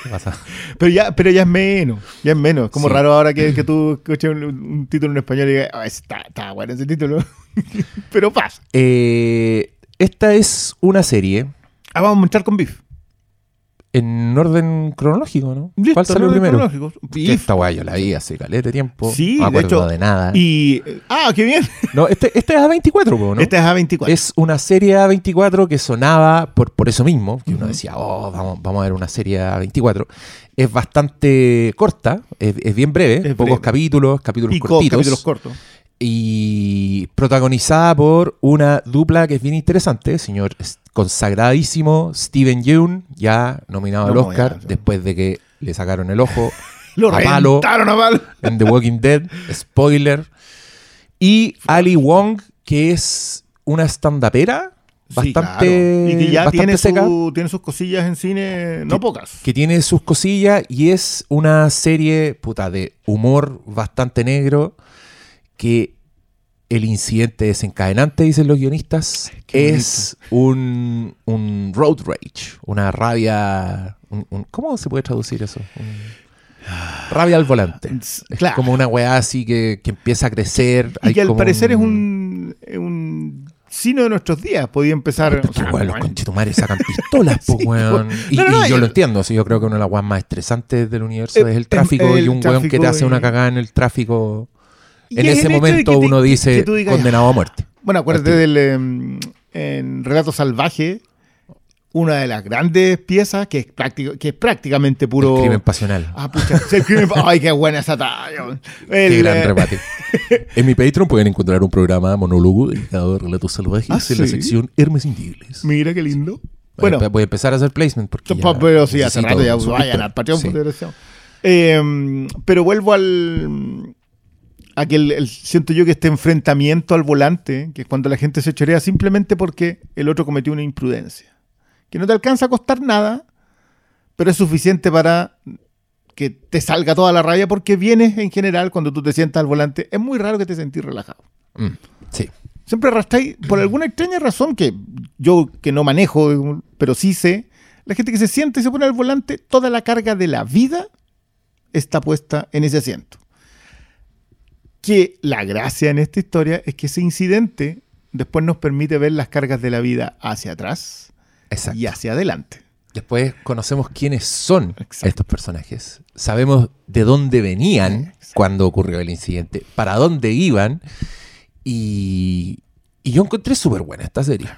¿Qué pasa? (laughs) Pero ya, pero ya es menos, ya es menos. Como Sí. raro ahora que, que tú escuches un, un título en español y digas, "Ah, está, está bueno ese título. (laughs) pero pasa. Eh, esta es una serie Ah, vamos a entrar con Beef. En orden cronológico, ¿no? Listo, ¿Cuál salió primero? Esta weá yo la vi hace caleta de tiempo. Sí, no me de acuerdo hecho. de nada. Y. Ah, qué bien. (laughs) No, este, este es A24, po, ¿no? Esta es A24. Es una serie A24 que sonaba por, por eso mismo, que uno decía, oh, vamos, vamos a ver una serie A24. Es bastante corta, es, es bien breve, Es pocos breve. capítulos, capítulos Pico, cortitos. capítulos cortos. Y protagonizada por una dupla que es bien interesante, señor consagradísimo Steven Yeun, ya nominado al Oscar, ya, después de que le sacaron el ojo (laughs) Lo a palo reventaron a palo. (laughs) en The Walking Dead, spoiler. Y Ali Wong, que es una estandapera Sí, bastante, claro. Y que ya bastante tiene, seca, su- tiene sus cosillas en cine, no pocas. que tiene sus cosillas y es una serie puta de humor bastante negro que el incidente desencadenante, dicen los guionistas, es un, un road rage, una rabia... un- un- ¿Cómo se puede traducir eso? Rabia al volante. Es Claro. como una weá así que, que empieza a crecer. Y hay que al parecer es un, es un signo de nuestros días. Podía empezar. O sea, los conchetumares sacan pistolas, (laughs) po, Sí, weón. Y, No, no, y no, yo lo entiendo, sí, yo creo que una de las weas más estresantes del universo Eh, es el tráfico el y un weón que te tráfico hace una cagada en el tráfico. En ese momento te- uno dice digas, condenado a muerte. Bueno, acuérdate del. em, en Relato Salvaje, una de las grandes piezas que es, práctico, que es prácticamente puro. El crimen pasional. Ah, pucha, es el crimen. Ay, qué buena esa talla. (laughs) Qué gran eh, remate. (laughs) En mi Patreon pueden encontrar un programa monólogo dedicado a relatos salvajes ¿Ah, en la sección Hermes Indibles. Mira qué lindo. Bueno, Bueno, voy a empezar a hacer placement porque. ya pero sí, hace rato ya vayan al Patreon. Sí. Eh, pero vuelvo al. A que el- el- siento yo que este enfrentamiento al volante, que es cuando la gente se chorea simplemente porque el otro cometió una imprudencia. Que no te alcanza a costar nada, pero es suficiente para que te salga toda la rabia porque vienes en general cuando tú te sientas al volante. Es muy raro que te sentís relajado. Mm, sí. Siempre arrastráis, por alguna extraña razón que yo que no manejo, pero sí sé, la gente que se siente y se pone al volante, toda la carga de la vida está puesta en ese asiento. Que la gracia en esta historia es que ese incidente después nos permite ver las cargas de la vida hacia atrás Exacto. y hacia adelante. Después conocemos quiénes son Exacto. estos personajes. Sabemos de dónde venían Exacto. cuando ocurrió el incidente, para dónde iban. Y, y yo encontré súper buena esta serie.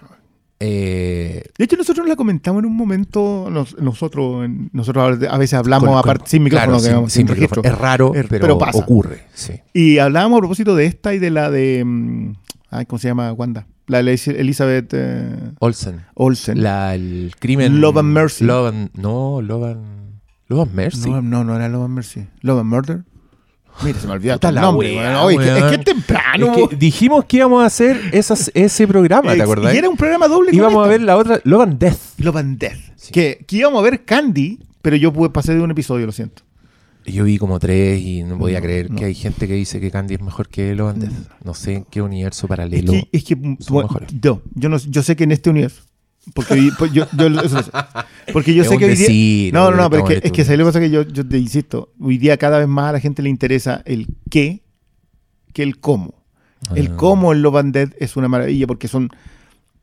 Eh, De hecho, nosotros la comentamos en un momento, nos- nosotros, nosotros a veces hablamos con- aparte con- sin micrófono, claro, sin- sin registro. Es raro, Er- pero, pero pasa. ocurre. Sí. Y hablábamos a propósito de esta y de la de. mm, Ay, ¿Cómo se llama? Wanda. La de Elizabeth eh, Olsen. Olsen. La, el crimen. Love and Mercy. Love and- no, Love and, Love and Mercy. No, no, no era Love and Mercy. Love and Murder. Mira, se me olvidó el nombre. wea. Oye, es que- es, que es temprano. Es que dijimos que íbamos a hacer esas- ese programa, ¿te acordás? Y era un programa doble. con Íbamos a ver la otra, Love and Death. Love and Death. Que, que íbamos a ver Candy, pero yo pude pasar de un episodio, lo siento. Yo vi como tres y no podía No, creer no. que hay gente que dice que Candy es mejor que Love and Death. No sé en qué universo Es paralelo. que, es que bueno, yo, yo, no, yo sé que en este universo. Porque pues yo, yo eso. Porque yo Es sé que hoy día. decir, no, no, no, pero es que, es que ¿sabes lo que pasa? Que yo, yo te insisto, hoy día cada vez más a la gente le interesa el qué que el cómo. El Ah. cómo en Love and Dead es una maravilla porque son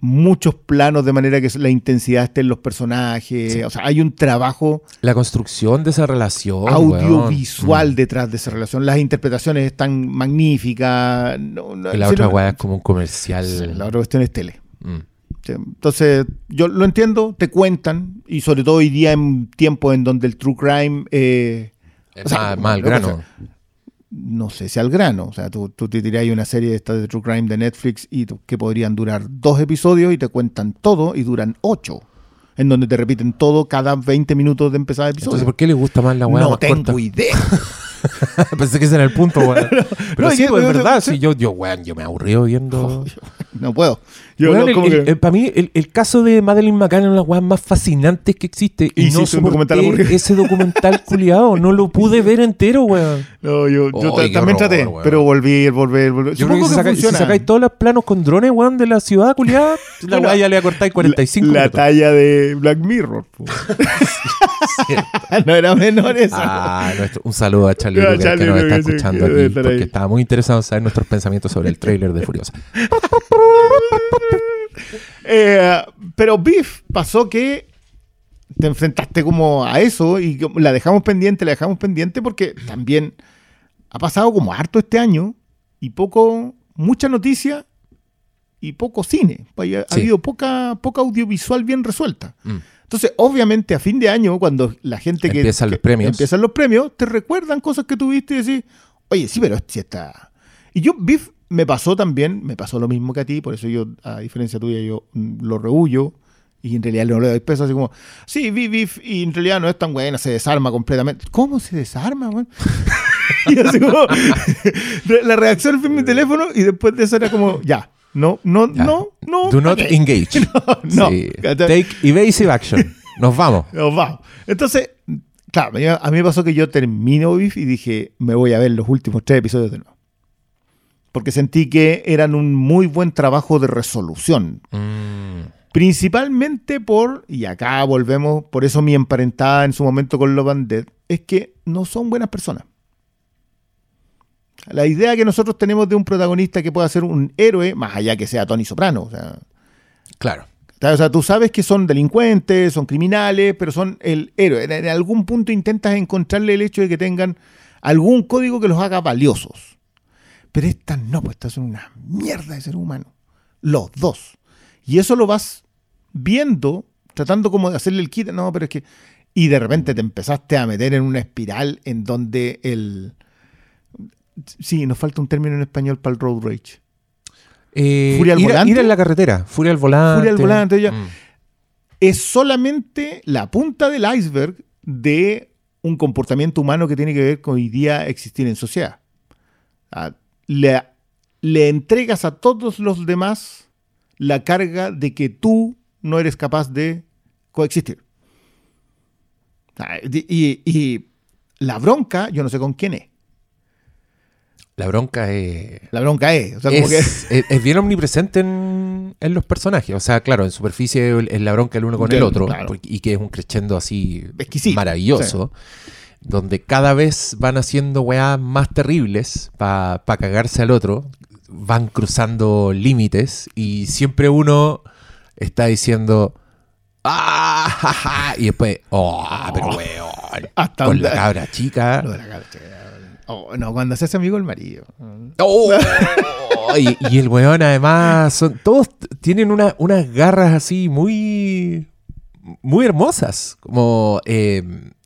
muchos planos de manera que la intensidad esté en los personajes. Sí. O sea, hay un trabajo La construcción de esa relación. audiovisual weón. Mm. detrás de esa relación. Las interpretaciones están magníficas. No, no, Y la otra no- weá es como un comercial. La otra cuestión es tele. Mm. Sí, Entonces, yo lo entiendo, te cuentan, y sobre todo hoy día en tiempos en donde el true crime, eh, Es O sea, más, al grano. no sé si al grano, o sea, tú, tú te tiras una serie de esta de true crime de Netflix y que podrían durar dos episodios y te cuentan todo y duran ocho, en donde te repiten todo cada 20 minutos de empezar el Entonces, episodio. ¿por qué le gusta más la weá no más tengo corta? idea. (laughs) Pensé que ese era el punto, weón. (laughs) Pero No, sí, yo- pues, es yo- verdad. sí. Sí, yo, yo, weón, yo me aburrí viendo. (laughs) no puedo. Yo Weón, no, el- como el- que- el- para mí, el, el caso de Madeline McCann es una de las weas más fascinantes que existe. Y, Hiciste no documental (laughs) ese documental culiado. No lo pude ver entero, weón. no, yo, también horror, traté, weón. pero volví, volví, volví. Yo creo Supongo que, si, que, saca- si sacáis todos los planos con drones, weón, de la ciudad culiada, (laughs) la wea ya le acortáis 45 la, la talla de Black Mirror. po. (laughs) no era menor esa. Ah, nuestro- un saludo a Charlie A Luque, Charlie que nos está escuchando que aquí porque ahí. estaba muy interesado en saber nuestros pensamientos sobre el tráiler de Furiosa. Eh, pero Beef pasó que te enfrentaste como a eso y la dejamos pendiente, la dejamos pendiente porque también ha pasado como harto este año y poco, mucha noticia y poco cine. Ha, ha Sí. habido poca, poca audiovisual bien resuelta. Mm. Entonces, obviamente, a fin de año, cuando la gente que. Empiezan los que- premios. Empiezan los premios, te recuerdan cosas que tuviste y decís, oye, sí, pero si está. Y yo, Biff, me pasó también, me pasó lo mismo que a ti, por eso yo, a diferencia tuya, yo mm, lo rehuyo y en realidad no le doy peso, así como, sí, vi y en realidad no es tan buena, se desarma completamente. ¿Cómo se desarma, weón? (laughs) y así como, (laughs) la reacción fue en mi teléfono y después de eso era como, ya, no, no, Ya. no, no. Do not engage. (laughs) no. Take evasive action. Nos vamos. Nos vamos. Entonces, claro, a mí me pasó que yo termino Beef y dije, me voy a ver los últimos tres episodios de nuevo. Porque sentí que eran un muy buen trabajo de resolución. Mm, Principalmente por, y acá volvemos, por eso mi emparentada en su momento con Love and Dead, es que no son buenas personas. La idea que nosotros tenemos de un protagonista que pueda ser un héroe, más allá que sea Tony Soprano, o sea, claro. o sea, tú sabes que son delincuentes, son criminales, pero son el héroe. En, en algún punto intentas encontrarle el hecho de que tengan algún código que los haga valiosos. Pero estas no, pues estas son una mierda de ser humano. Los dos. Y eso lo vas viendo, tratando como de hacerle el kit. No, pero es que. Y de repente te empezaste a meter en una espiral en donde el. Sí, nos falta un término en español para el road rage. Eh, ¿Furia al ir, volante? ir en la carretera. Furia al volante. Furia al volante, ya. Mm. es solamente la punta del iceberg de un comportamiento humano que tiene que ver con hoy día existir en sociedad. Ah, Le, le entregas a todos los demás la carga de que tú no eres capaz de coexistir. Y, y- la bronca, yo no sé con quién es. La bronca es. La bronca es. O sea, como que- es, bien omnipresente en, en los personajes. O sea, claro, en superficie es la bronca el uno con el otro. claro. y que es un crescendo así Exquisito, maravilloso. Donde cada vez van haciendo weas más terribles para cagarse al otro. Van cruzando límites. Y siempre uno está diciendo. ¡Ah! ja, ja", y después. ¡Oh! Pero weón. Hasta con la cabra chica. Lo de la cara, chica. Oh, no, cuando se hace amigo el marido. ¡Oh! y, y el weón, además, son, todos tienen una- unas garras así muy. muy hermosas. Como. eh,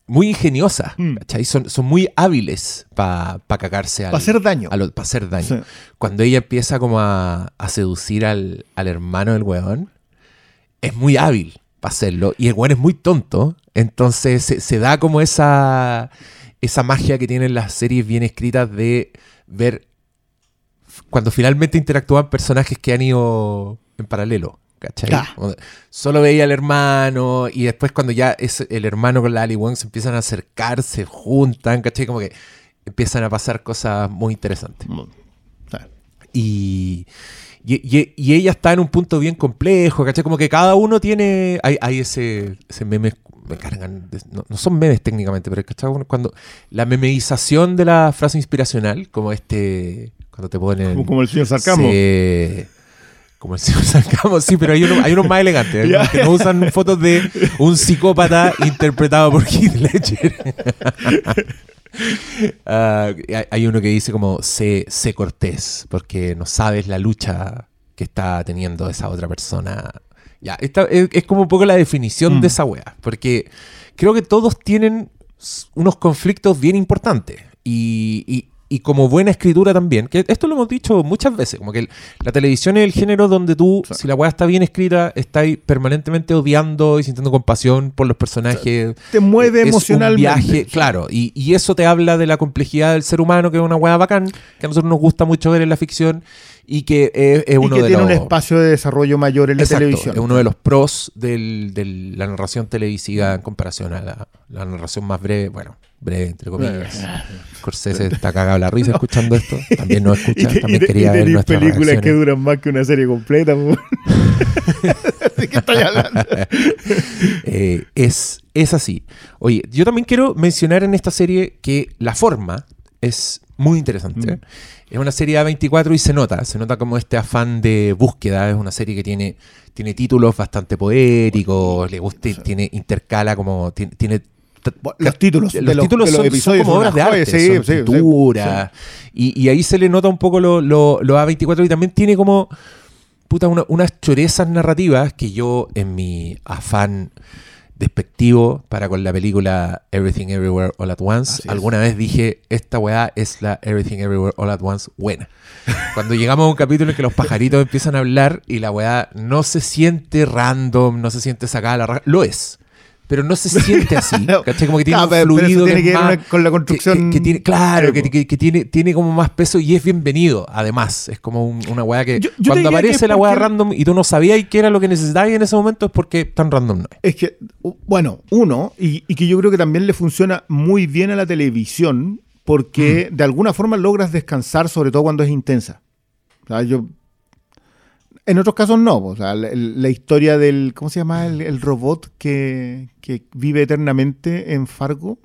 muy ingeniosas. Mm. Son, son muy hábiles para cagarse al. Para hacer daño. Para hacer daño. Sí. Cuando ella empieza como a, a seducir al, al hermano del weón, es muy hábil para hacerlo. Y el weón es muy tonto. Entonces se, se da como esa, esa magia que tienen las series bien escritas de ver cuando finalmente interactúan personajes que han ido en paralelo. Solo veía al hermano y después cuando ya es el hermano con la Ali Wong se empiezan a acercar, se juntan, ¿cachai? Como que empiezan a pasar cosas muy interesantes. Y, y, y- y ella está en un punto bien complejo, ¿cachai? Como que cada uno tiene. Hay, hay ese, ese meme. Me cargan. de- no, no son memes técnicamente, pero ¿cachai? Cuando la memeización de la frase inspiracional, como este. Cuando te ponen. como, como el señor Sarcamo. se- como el (laughs) señor Sarcamo, sí, pero hay unos, hay unos más elegantes, que no usan fotos de un psicópata interpretado por (laughs) Heath Ledger. (laughs) Ah, hay- uno que dice como sé, sé cortés, porque no sabes la lucha que está teniendo esa otra persona. Ya, esta es, es como un poco la definición Mm. de esa wea, porque creo que todos tienen unos conflictos bien importantes. Y, y- y como buena escritura también, que esto lo hemos dicho muchas veces, como que el- la televisión es el género donde tú, si la weá está bien escrita, estás permanentemente odiando y sintiendo compasión por los personajes. Te mueve Es un emocionalmente. viaje, claro, y, y eso te habla de la complejidad del ser humano, que es una weá bacán, que a nosotros nos gusta mucho ver en la ficción, y que es, es Y uno que de tiene los... un espacio de desarrollo mayor en la Exacto, televisión. es uno de los pros de la narración televisiva en comparación a la, la narración más breve, bueno, breve entre comillas. Scorsese está cagado la risa (laughs) escuchando esto, también nos escucha, (laughs) Y también y quería y ver nuestras películas que duran más que una serie completa. (laughs) ¿De qué estoy hablando? Eh, es, es así. Oye, yo también quiero mencionar en esta serie que la forma es muy interesante. Mm. Es una serie A24 y se nota, se nota como este afán de búsqueda. Es una serie que tiene, tiene títulos bastante poéticos, le gusta, tiene, intercala como, tiene, Los títulos, los de los, títulos de los son, como obras de arte, sí, son sí, sí, pintura. Y, y ahí se le nota un poco lo, lo- lo A24 y también tiene como puta, una- unas chorezas narrativas que yo en mi afán despectivo para con la película Everything Everywhere All at Once, Así es. alguna vez dije, esta weá es la Everything Everywhere All at Once buena. Cuando llegamos a un capítulo en que los pajaritos (laughs) empiezan a hablar y la weá no se siente random, no se siente sacada a la raja, lo es. Pero no se siente así, No. (laughs) ¿cachai? Como que tiene un pero- pero eso fluido tiene que, que es más- con la construcción- que- tiene, claro, que, tiene, tiene como más peso y es bienvenido, además. Es como un- una weá que Yo- yo te cuando aparece la weá random y tú no sabías qué era lo que necesitabas en ese momento es porque tan random no es. Es que, bueno, uno, y, y que yo creo que también le funciona muy bien a la televisión, porque Mm. de alguna forma logras descansar, sobre todo cuando es intensa. O sea, yo. En otros casos no. O sea, la, la historia del. ¿Cómo se llama? El, el robot que, que vive eternamente en Fargo.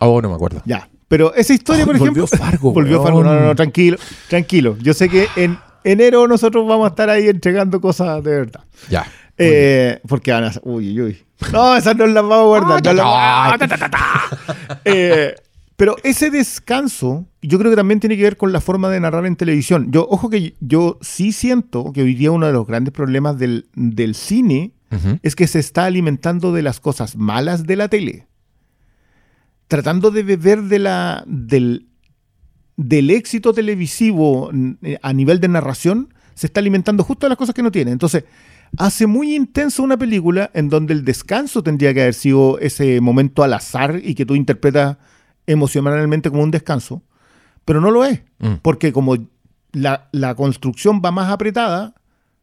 Oh, no me acuerdo. Ya. Pero esa historia, por ejemplo. volvió Fargo, (laughs) Volvió. Fargo. No, no, no, tranquilo. Tranquilo. Yo sé que en enero nosotros vamos a estar ahí entregando cosas de verdad. Ya. Eh, porque van a Uy, uy, uy. No, esas no las vamos a guardar. no las vamos- ta, ta, ta, ta. Eh, pero ese descanso, yo creo que también tiene que ver con la forma de narrar en televisión. Yo, ojo que yo sí siento que hoy día uno de los grandes problemas del, del cine es que se está alimentando de las cosas malas de la tele. Tratando de beber de la, del, del éxito televisivo eh, a nivel de narración, se está alimentando justo de las cosas que no tiene. Entonces, hace muy intenso una película en donde el descanso tendría que haber sido ese momento al azar y que tú interpretas emocionalmente como un descanso, pero no lo es. Mm. Porque como la, la construcción va más apretada,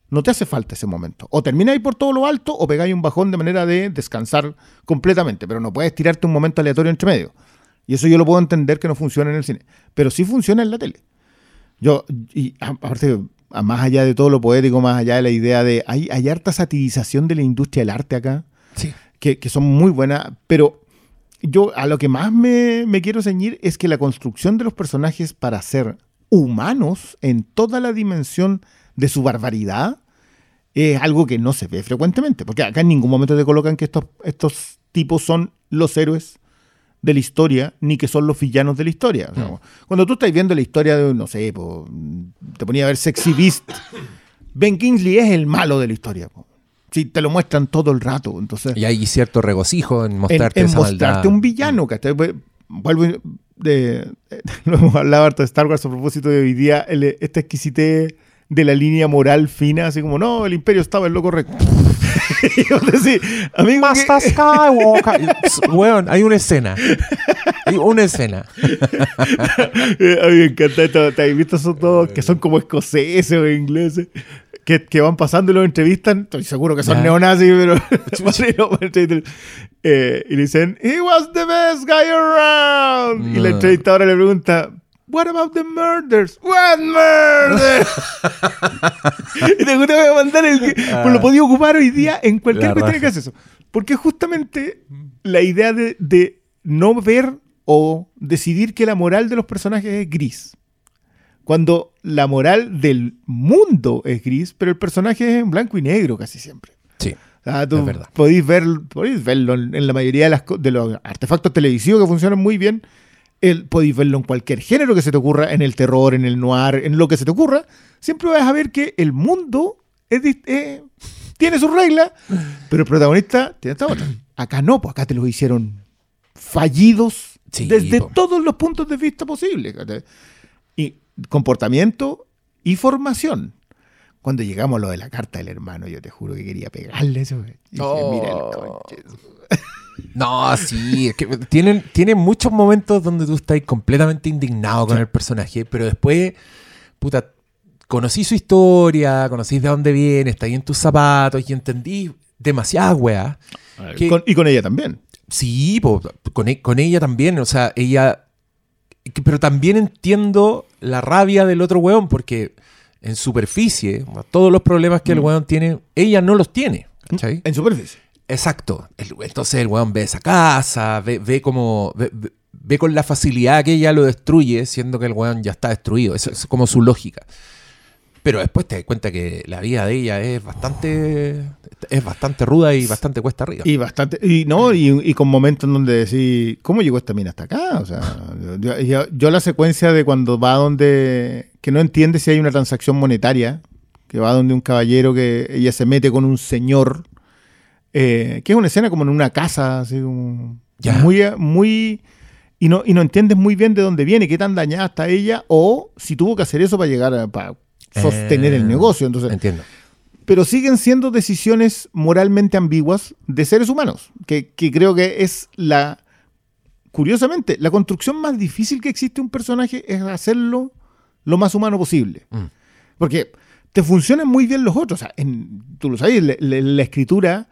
no te hace falta ese momento. O termináis por todo lo alto o pegáis un bajón de manera de descansar completamente, pero no puedes tirarte un momento aleatorio entre medio. Y eso yo lo puedo entender que no funciona en el cine, pero sí funciona en la tele. Yo, y aparte, más allá de todo lo poético, más allá de la idea de. Hay, hay harta satirización de la industria del arte acá, Sí. que, que son muy buenas, pero yo a lo que más me, me quiero ceñir es que la construcción de los personajes para ser humanos en toda la dimensión de su barbaridad es algo que no se ve frecuentemente, porque acá en ningún momento te colocan que estos, estos tipos son los héroes de la historia, ni que son los villanos de la historia. O sea, Mm. Cuando tú estás viendo la historia de, no sé, po, te ponía a ver Sexy Beast, Ben Kingsley es el malo de la historia. po. Sí, te lo muestran todo el rato. Entonces, Y hay cierto regocijo en en, mostrarte en esa mostrarte maldad. un villano. Pues, Vuelvo de, (laughs) lo hemos hablado harto de Star Wars a propósito de hoy día, el- esta exquisitez de la línea moral fina, así como, no, el imperio estaba en lo correcto. (laughs) Decía, amigo, Master ¿qué- Skywalker. (laughs) Weón, hay una escena. Hay una escena. A mí me encanta esto. ¿Te has visto esos dos que son como escoceses o ingleses? Que, que van pasando y los entrevistan. Estoy seguro que son neonazis, pero. (laughs) (laughs) Eh, y le dicen, He was the best guy around. Y la No. entrevistadora le pregunta, What about the murders? What murder? (laughs) y te gusta voy a mandar el que. Pues lo podía ocupar hoy día en cualquier cuestión que raja. hace eso. Porque justamente la idea de, de no ver o decidir que la moral de los personajes es gris. Cuando la moral del mundo es gris, pero el personaje es en blanco y negro casi siempre. Sí. O sea, tú Es verdad. podéis, ver, podéis verlo en, la mayoría de, las, co- de los artefactos televisivos que funcionan muy bien. El, podéis verlo en cualquier género que se te ocurra, en el terror, en el noir, en lo que se te ocurra. Siempre vas a ver que el mundo es eh, tiene sus reglas, pero el protagonista tiene esta otra. Acá no, pues acá te lo hicieron fallidos Sí, desde po. todos los puntos de vista posibles. Comportamiento y formación. Cuando llegamos a lo de la carta del hermano, yo te juro que quería pegarle eso. güey. Y dije, Oh. mira el conche. No, sí, es que tienen, tienen muchos momentos donde tú estás completamente indignado con el personaje, pero después, puta, conocí su historia, conocí de dónde viene, está ahí en tus zapatos y entendí demasiadas weas. que- Con- y con ella también. Sí, po, con, e- con ella también, o sea, ella... que- Pero también entiendo la rabia del otro weón, porque en superficie, todos los problemas que el weón tiene, ella no los tiene. ¿cachai? En superficie. Exacto. El- entonces el weón ve esa casa, ve, ve como. Ve, ve- ve con la facilidad que ella lo destruye, siendo que el weón ya está destruido. Eso es como su lógica. Pero después te das cuenta que la vida de ella es bastante. Es bastante ruda y bastante cuesta arriba. Y bastante, y no, y, y con momentos en donde decís, ¿cómo llegó esta mina hasta acá? O sea, yo, yo- yo la secuencia de cuando va donde, que no entiende si hay una transacción monetaria, que va donde un caballero que ella se mete con un señor, eh, que es una escena como en una casa, así como, Ya. muy, muy, y no, y no entiendes muy bien de dónde viene, qué tan dañada está ella, o si tuvo que hacer eso para llegar a, para sostener Eh, el negocio. Entonces, Entiendo. pero siguen siendo decisiones moralmente ambiguas de seres humanos, que, que creo que es la, curiosamente, la construcción más difícil que existe un personaje es hacerlo lo más humano posible. Mm. Porque te funcionan muy bien los otros. O sea, en- tú lo sabes, la, la- la escritura,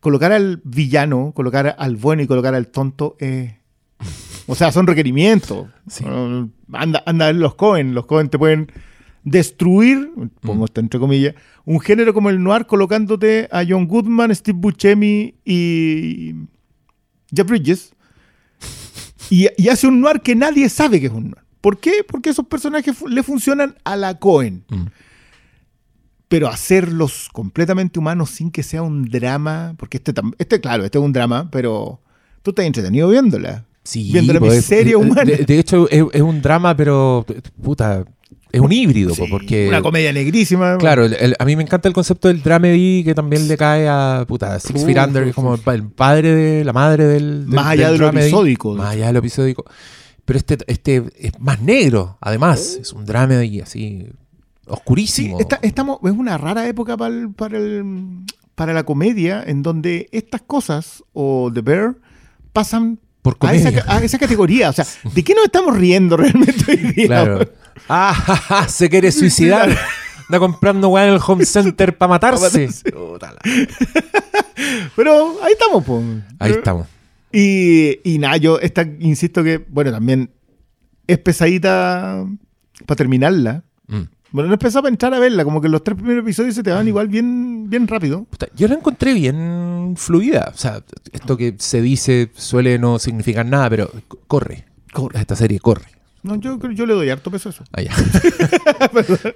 colocar al villano, colocar al bueno y colocar al tonto, eh, o sea, son requerimientos. Sí. Anda, anda a ver los Cohen. Los Cohen te pueden destruir, pongo Mm. esto entre comillas, un género como el noir colocándote a John Goodman, Steve Buscemi y Jeff Bridges. Y, y hace un noir que nadie sabe que es un noir. ¿Por qué? Porque esos personajes le funcionan a la Cohen. Mm. Pero hacerlos completamente humanos sin que sea un drama, porque este, este claro, este es un drama, pero tú estás entretenido viéndola. Sí, viendo la pues, miseria humana. De, de hecho, es, es un drama, pero. Puta. Es un híbrido, Sí, porque. una comedia negrísima. Claro, el- el- a mí me encanta el concepto del dramedy que también le cae a puta, Six Feet Under, que es como el, pa- el padre de la madre del. del- Más allá del de lo episódico. Más allá de lo episódico. Pero este, este es más negro, además. Es un dramedy así. Sí, Oscurísimo. está- estamos, es una rara época para, el- para, el- para la comedia en donde estas cosas o The Bear pasan Por a esa, comedia. a esa categoría. O sea, ¿de qué nos estamos riendo realmente hoy día? Claro. (laughs) Ah, ja, ja, se quiere suicidar. Anda comprando weá en el home center para matarse. Puta la- (laughs) Pero ahí estamos, po. Ahí estamos. Y, y nada, yo esta, insisto que, bueno, también es pesadita para terminarla. Mm. Bueno, no es pesada para entrar a verla, como que los tres primeros episodios se te van igual bien, bien rápido. Yo la encontré bien fluida. O sea, esto que se dice suele no significar nada, pero corre. Corre. Esta serie corre. No, yo, yo le doy harto peso a eso. Allá. (laughs)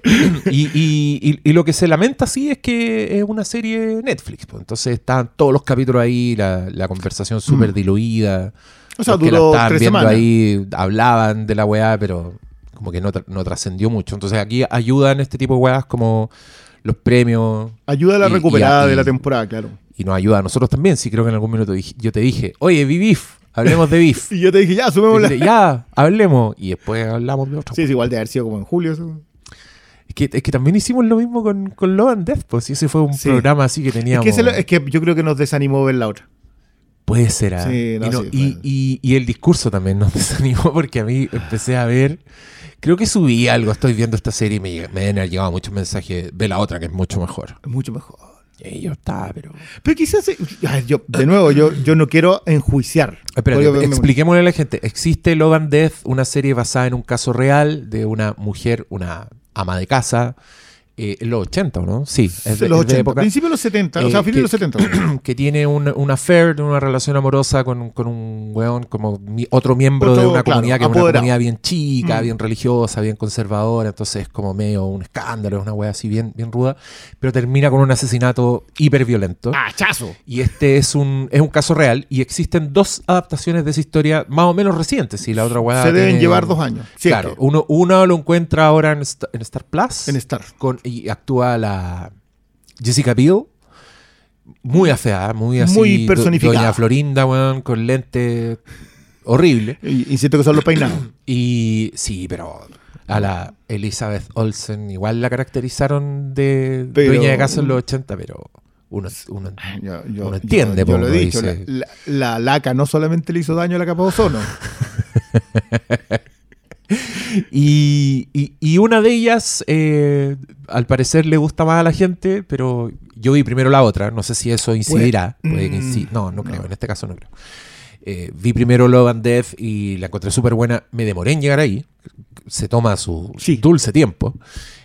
(laughs) y, y- y- y lo que se lamenta sí es que es una serie Netflix. pues. Entonces están todos los capítulos ahí, la, la conversación súper diluida. Mm. O sea, Los que la duró estaban tres viendo semanas. ahí hablaban de la weá, pero como que no, tra- no trascendió mucho. Entonces aquí ayudan este tipo de weas como los premios Ayuda a la Y- y- recuperada y- de la temporada, claro. y nos ayuda a nosotros también. Sí, creo que en algún minuto yo te dije, oye, vi beef, hablemos de beef. (laughs) Y yo te dije, ya, sumémosla. dijiste, ya, hablemos. Y después hablamos de otro. Sí, es igual de haber sido como en julio. eso. Es, que, es que también hicimos lo mismo con, con Love and Death, pues. Ese fue un Sí. programa así que Es teníamos. que, ese lo- es que yo creo que nos desanimó ver la otra. Puede ser, ah. Sí, no, y, no- sí, y- bueno. y- y el discurso también nos (laughs) desanimó porque a mí empecé a ver. Creo que subí algo, estoy viendo esta serie y me, me haber llegado muchos mensajes de la otra que es mucho mejor. Mucho mejor. Y yo estaba, pero. Pero quizás, eh, yo, de nuevo, yo, yo no quiero enjuiciar. Me- expliquémosle a la gente. Existe Love and Death, una serie basada en un caso real de una mujer, una ama de casa, eh, los 80, ¿o no? Sí, es de, los es de 80, época. principio de los 70, o Eh, sea, fines de los 70. (clears throat) que tiene un, un affair, una relación amorosa con, con un weón como mi- otro miembro Otro, de una claro, comunidad que es una comunidad bien chica, Mm. bien religiosa, bien conservadora, entonces es como medio un escándalo, es una wea así bien, bien ruda, pero termina con un asesinato hiperviolento. ¡Ah, chazo! Y este es un, es un caso real y existen dos adaptaciones de esa historia más o menos recientes. Y la otra weá Se deben tiene- llevar dos años. Claro, uno, uno lo encuentra ahora en, Sta- en Star Plus En Star. con, y actúa la Jessica Biel. Muy afeada, muy así. Muy personificada. Doña Florinda, weón, con lente horrible. Y- Insisto que son los peinados. (clears throat) Y sí, pero a la Elizabeth Olsen igual la caracterizaron de Pero- dueña de casa en los 80, pero uno, uno Yo, yo- Uno entiende, yo- lo he dicho. La, dice. la- la laca no solamente le hizo daño a la capa de ozono. (laughs) Y, y- y una de ellas, eh, al parecer, le gusta más a la gente, pero yo vi primero la otra. No sé si eso incidirá. Puede que mm, no, no creo. no. En este caso no creo. Eh, vi primero Love and Death y la encontré súper buena. Me demoré en llegar ahí. Se toma su Sí. dulce tiempo.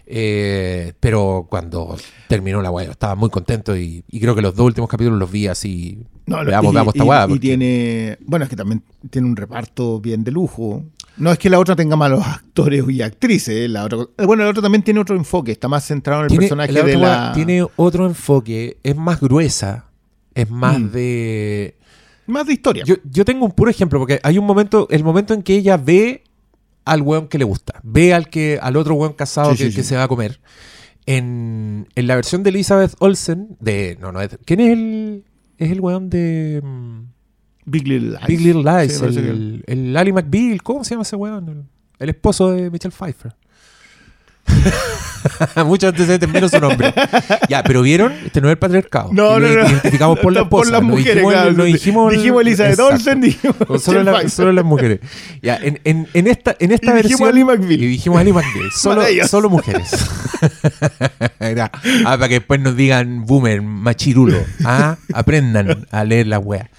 Eh, pero cuando terminó la yo estaba muy contento y, y creo que los dos últimos capítulos los vi así. No, veamos, y, veamos esta y- weá. y tiene. Bueno, es que también tiene un reparto bien de lujo. No es que la otra tenga malos actores y actrices. eh, La otra, eh, bueno, la otra también tiene otro enfoque. Está más centrado en el Tiene- personaje la de la. tiene otro enfoque, es más gruesa, es más Mm. de... Más de historia. Yo, yo tengo un puro ejemplo, porque hay un momento, el momento en que ella ve al weón que le gusta, ve al que al otro weón casado Sí, que, sí, que sí. se va a comer. En, en la versión de Elizabeth Olsen, de... No, no, es- ¿quién es el, es el weón de... mm, Big Little Lies. Big Little Lies? Que- el, el Ali McBeal, ¿cómo se llama ese weón? El, el esposo de Michelle Pfeiffer. (laughs) (laughs) Muchos antecedentes menos su nombre. ya, pero vieron, este no es el patriarcado. No, no, lo no. Identificamos por la las mujeres, dijimos, claro. no dijimos, Dijimos Elizabeth. Olsen, dijimos Solo, la- las mujeres. Ya, en, en, en esta, en esta Y dijimos versión. Ali McBeal. Y dijimos Ali McBeal. (laughs) Solo, solo mujeres. (laughs) Ah, para que después nos digan boomer, machirulo. Ah, aprendan a leer la wea.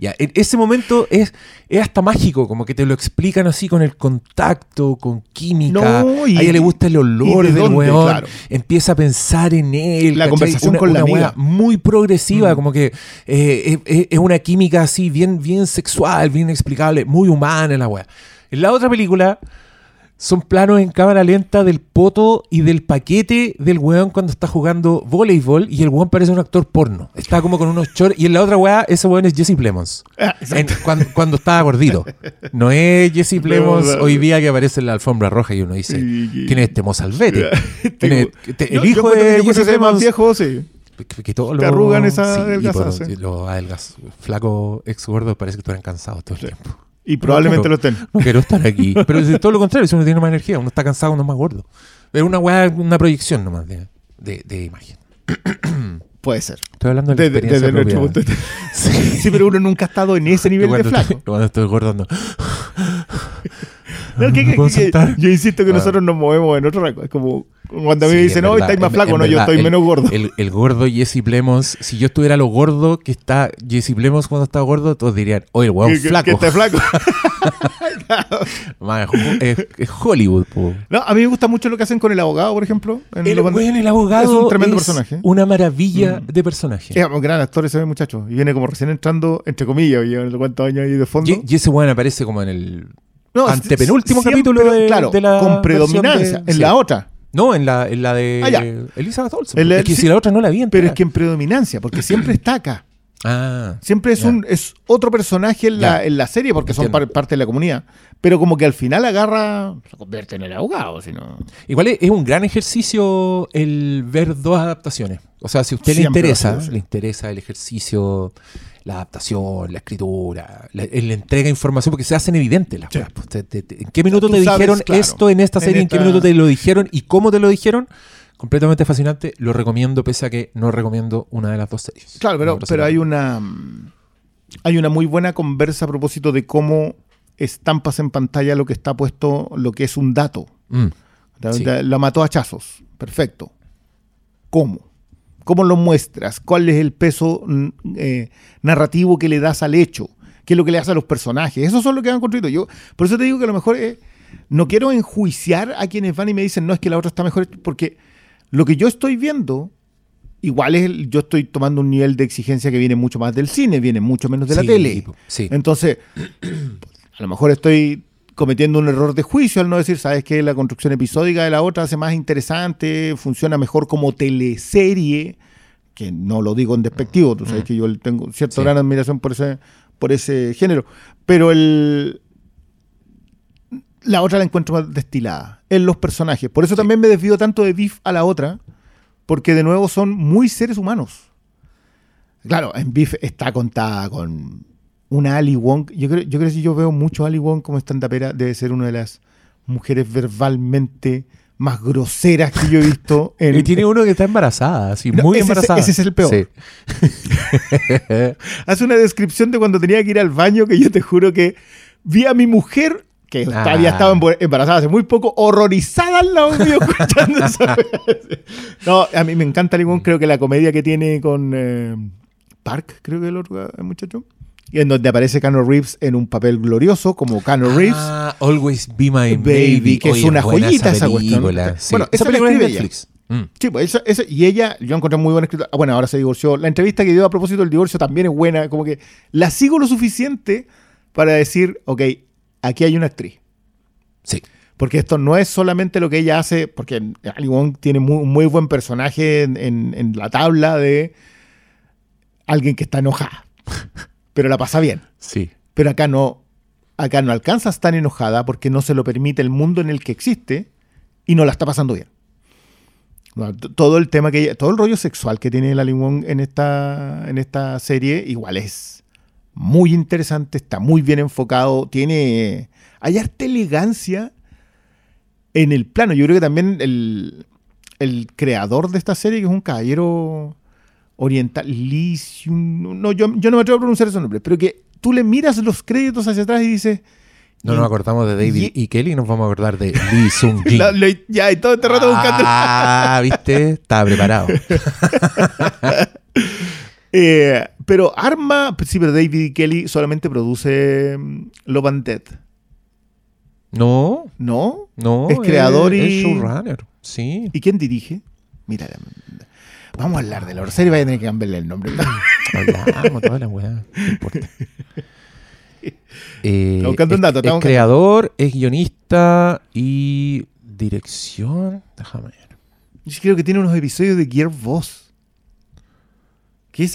Ya, en ese momento es, es hasta mágico, como que te lo explican así con el contacto, con química. No, y- a ella le gusta el olor de del dónde, weón. claro. Empieza a pensar en él. La ¿cachai? conversación Una- con la una wea amiga. muy progresiva, Mm. como que eh, es, una química así bien, bien sexual, bien explicable, muy humana la wea. En la otra película son planos en cámara lenta del poto y del paquete del weón cuando está jugando voleibol y el weón parece un actor porno. Está como con unos shorts y en la otra weá ese weón es Jesse Plemons. Ah, En- cuando, cuando estaba gordito. No es Jesse Plemons no. hoy día que aparece en la alfombra roja y uno dice, ¿quién es este mozalbete? ¿Quién es- este- Yo- el hijo de Jesse Plemons viejo, sí. que, que todos Te los- arrugan esa sí, adelgazada, pero sí. Los adelgaz, flacos ex gordos parece que están cansados todo el tiempo. Y probablemente No, lo estén. No quiero estar aquí. (laughs) Pero es todo lo contrario, si uno tiene más energía, uno está cansado, uno es más gordo. Es una weá, una proyección nomás de, de, de imagen. (clears throat) Puede ser. Estoy hablando de la Desde, experiencia propia. punto de vista. Sí, pero uno nunca ha estado en ese nivel de flaco. estoy, cuando estoy gordo (laughs) No, ¿qué- no qué- puedo qué- sentar. yo insisto que Ah. nosotros nos movemos en otro rango. Es como cuando a mí Sí, me dicen, no, estáis más flaco. No, yo estoy el- menos gordo. El, el gordo Jesse Plemons, si yo estuviera lo gordo que está Jesse Plemons cuando está gordo, todos dirían, oye, el weón flaco. que flaco. (laughs) Más, es, es Hollywood, po. No, a mí me gusta mucho lo que hacen con el abogado, por ejemplo. en El, weón, el abogado Es un tremendo es personaje. Mm. Una maravilla de personaje. Es un gran actor ese muchacho. Y viene como recién entrando, entre comillas, y lleva no sé cuántos años ahí de fondo. Y, y ese weón aparece como en el. No, antepenúltimo siempre, capítulo de- claro, de la con predominancia. de- en sí. la otra. No, en la, en la de Ah. Elizabeth Olsen. Es que sí, si la otra no la vi Pero es que en predominancia, porque siempre (clears throat) está acá. Ah. Siempre es un es otro personaje en la, en la serie, porque son par- parte de la comunidad. Pero como que al final agarra. Se convierte en el abogado, si no. Igual es, es un gran ejercicio el ver dos adaptaciones. O sea, si a usted le interesa, le interesa el ejercicio, la adaptación, la escritura, la, la entrega de información, porque se hacen evidentes las cosas. pues. ¿En qué minuto te sabes, dijeron claro, esto en esta en serie? ¿En, qué esta- minuto te lo dijeron? ¿Y cómo te lo dijeron? Completamente fascinante. Lo recomiendo, pese a que no recomiendo una de las dos series. Claro, pero, No, pero hay una. mm, Hay una muy buena conversa a propósito de cómo estampas en pantalla lo que está puesto, lo que es un dato. Mm. La, Sí. la- mató a hachazos. Perfecto. ¿Cómo? ¿Cómo lo muestras? ¿Cuál es el peso mm, eh, narrativo que le das al hecho? ¿Qué es lo que le hace a los personajes? Eso son lo que han construido. Yo, por eso te digo que a lo mejor eh, no quiero enjuiciar a quienes van y me dicen, no, es que la otra está mejor, porque lo que yo estoy viendo, igual es, el- yo estoy tomando un nivel de exigencia que viene mucho más del cine, viene mucho menos de la tele. sí. Entonces, a lo mejor estoy cometiendo un error de juicio al no decir, sabes que la construcción episódica de la otra hace más interesante, funciona mejor como teleserie, que no lo digo en despectivo, tú sabes que yo tengo cierta Sí. gran admiración por ese, por ese género, pero el la otra la encuentro más destilada en los personajes. Por eso también me desvío tanto de Beef a la otra, porque de nuevo son muy seres humanos. Claro, en Beef está contada con una Ali Wong. Yo creo, yo creo que si yo veo mucho Ali Wong como stand-upera, debe ser una de las mujeres verbalmente más groseras que yo he visto. (laughs) En, Y tiene uno que está embarazada, así, No, muy ese embarazada. ese es el peor. Sí. (laughs) Hace una descripción de cuando tenía que ir al baño que yo te juro que vi a mi mujer que Ah. había estado embarazada hace muy poco, horrorizada al lado mío (laughs) escuchando esa. (laughs) No, a mí me encanta Limón, creo que la comedia que tiene con eh, Park, creo que el otro muchacho, y en donde aparece Keanu Reeves en un papel glorioso como Keanu Reeves. Ah, Always Be My Baby, Baby. que es una joyita esa cuestión. película. Sí. Bueno, esa esa la película es. Mm. Sí, pues esa- y ella, yo encontré muy buena escritora. Ah, Bueno, ahora se divorció. La entrevista que dio a propósito del divorcio también es buena. Como que la sigo lo suficiente para decir, ok, aquí hay una actriz. Sí. Porque esto no es solamente lo que ella hace, porque Ali Wong tiene muy, un muy buen personaje en, en- en la tabla de alguien que está enojada, (laughs) pero la pasa bien. Sí. Pero acá no, acá no alcanza a estar enojada porque no se lo permite el mundo en el que existe y no la está pasando bien. Todo el tema que ella- todo el rollo sexual que tiene la Wong en esta, en esta serie, igual es muy interesante, está muy bien enfocado, tiene. Hay harta elegancia en el plano. Yo creo que también el, el creador de esta serie, que es un caballero oriental, Lee Seung- no, yo, yo no me atrevo a pronunciar ese nombre, pero que tú le miras los créditos hacia atrás y dices. No nos acordamos de David y- y Kelly, nos vamos a acordar de Lee Sung (laughs) Jin. la- ya, y todo este rato buscando. Ah, viste, estaba preparado. (laughs) Eh, pero Arma, sí, pero David Kelly solamente produce mm, Love and Death, No, ¿no? no. Es creador es- y- es showrunner. Sí. ¿Y quién dirige? Mira, vamos a hablar de la serie, vaya a tener que cambiarle el nombre. (laughs) Hablamos toda la weá. No importa. (laughs) Eh, buscando un dato, es, creador, es guionista y dirección. Déjame ver. Yo creo que tiene unos episodios de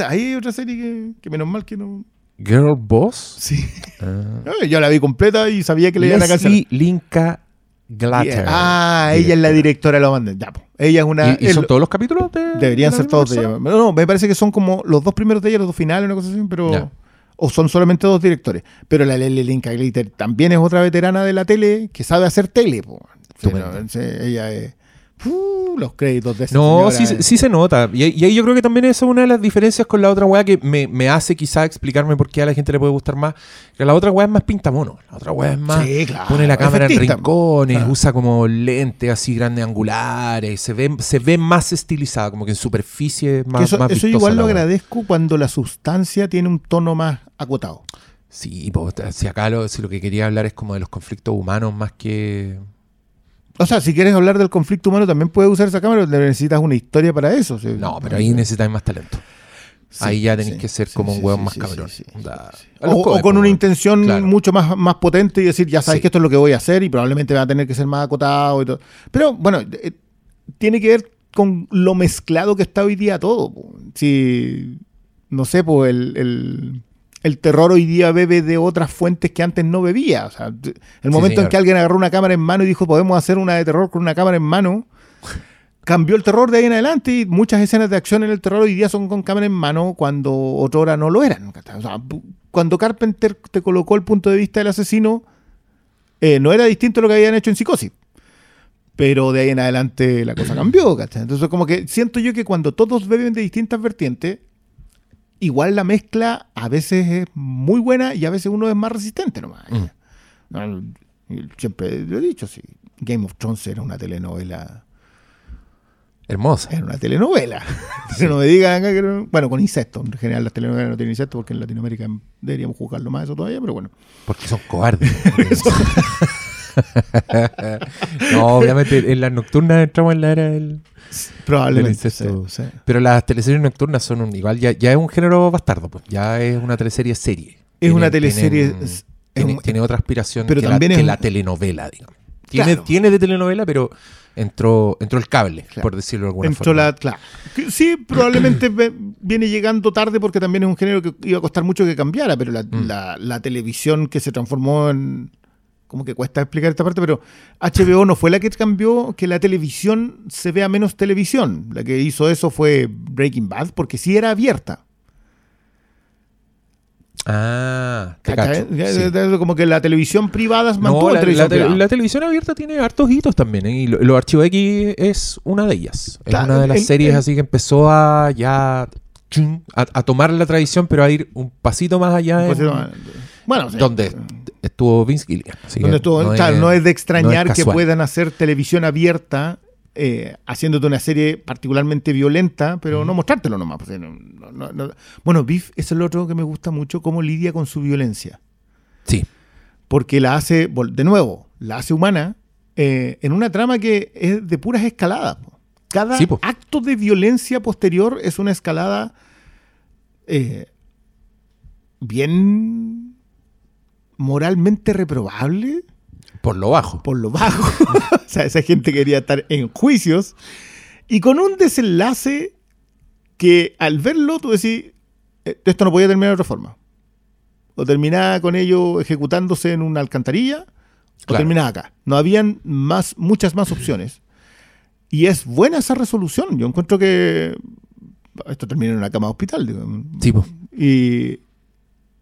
Hay otra serie que, que menos mal que no. Girl Boss. Sí. Ah. (laughs) Yo la vi completa y sabía que le iban a cancelar. Linka Glatter. Ah, ella es la directora de la banda. Ya, po. Ella es una. ¿Y, son todos los capítulos de Deberían de ser todos de ella. No, no, me parece que son como los dos primeros de ella, los dos finales, una cosa así, pero. O son solamente dos directores. Pero la Lele Linka Glitter también es otra veterana de la tele que sabe hacer tele. po. Sí, ella es. Uh, los créditos de esa No, señora, sí, eh. sí se nota. Y, y ahí yo creo que también esa es una de las diferencias con la otra weá que me, me hace quizá explicarme por qué a la gente le puede gustar más. Que la otra weá es más pintamono. La otra weá es más. Sí, claro, pone la cámara en rincones, usa como lentes así grandes angulares. Se ve, se ve más estilizada, como que en superficie es más. Que eso más eso igual lo agradezco cuando la sustancia tiene un tono más acotado. Sí, po, si acá lo, si lo que quería hablar es como de los conflictos humanos más que. O sea, si quieres hablar del conflicto humano, también puedes usar esa cámara, pero necesitas una historia para eso. sí. No, pero ahí necesitas más talento. Sí, ahí ya tenés sí, que ser como un hueón más cabrón. O, con una intención Claro. mucho más, más potente y decir, ya sabes que esto es lo que voy a hacer y probablemente va a tener que ser más acotado y todo. Pero bueno, eh, tiene que ver con lo mezclado que está hoy día todo. po. Si, no sé, pues el, el- el terror hoy día bebe de otras fuentes que antes no bebía. O sea, el momento en que alguien agarró una cámara en mano y dijo, podemos hacer una de terror con una cámara en mano. Cambió el terror de ahí en adelante y muchas escenas de acción en el terror hoy día son con cámara en mano cuando otra hora no lo eran. O sea, cuando Carpenter te colocó el punto de vista del asesino, eh, no era distinto a lo que habían hecho en Psicosis. Pero de ahí en adelante la cosa (clears throat) cambió. ¿cachai? Entonces, como que siento yo que cuando todos beben de distintas vertientes, igual la mezcla a veces es muy buena y a veces uno es más resistente nomás. Mm. Siempre lo he dicho, sí. Game of Thrones era una telenovela. Hermosa. Era una telenovela. (laughs) Que no me digan que no- Bueno, con insectos. En general las telenovelas no tienen insectos porque en Latinoamérica deberíamos juzgarlo más eso todavía, pero bueno. Porque son cobardes. (laughs) (laughs) no, obviamente en las nocturnas entramos en la era del... Probablemente. Del sí, sí. Pero las teleseries nocturnas son un, igual, ya, ya es un género bastardo, pues. Ya es una teleserie serie. Es una teleserie, tienen- es- es tiene, un- tiene otra aspiración pero que, también la, es que un- la telenovela, digamos. Tiene, Claro. tiene de telenovela, pero entró, entró el cable, Claro. por decirlo de alguna Entró forma. la. Claro. Sí, probablemente viene llegando tarde porque también es un género que iba a costar mucho que cambiara, pero la, Mm. la- la televisión que se transformó en. Como que cuesta explicar esta parte, pero HBO no fue la que cambió que la televisión se vea menos televisión. La que hizo eso fue Breaking Bad, porque sí era abierta. Ah, te ¿Cachai? cacho, sí. Como que la televisión privada mantuvo No, la, televisión la te- privada. la televisión abierta tiene hartos hitos también, ¿eh? y lo- los Archivos X es una de ellas. Es una de las el- series el- así que empezó a ya a, a tomar la tradición, pero a ir un pasito más allá. en- Pues, bueno, sí. donde estuvo Vince Gilligan. así que Donde estuvo- claro, no es de extrañar no es que puedan hacer televisión abierta eh, haciéndote una serie particularmente violenta, pero no mostrártelo nomás. pues, no- no- no- no. Bueno, Biff es el otro que me gusta mucho, cómo lidia con su violencia. Sí, Porque la hace, de nuevo, la hace humana eh, en una trama que es de puras escaladas. Cada Sí, acto de violencia posterior es una escalada eh, bien moralmente reprobable por lo bajo. por lo bajo. (laughs) o sea, esa gente quería estar en juicios. Y con un desenlace que al verlo tú decís, "Eh, esto no podía terminar de otra forma. O terminaba con ello ejecutándose en una alcantarilla, o terminaba acá. No habían más, muchas más opciones. Y es buena esa resolución. Yo encuentro que esto termina en una cama de hospital. digo. Sí, po. Y,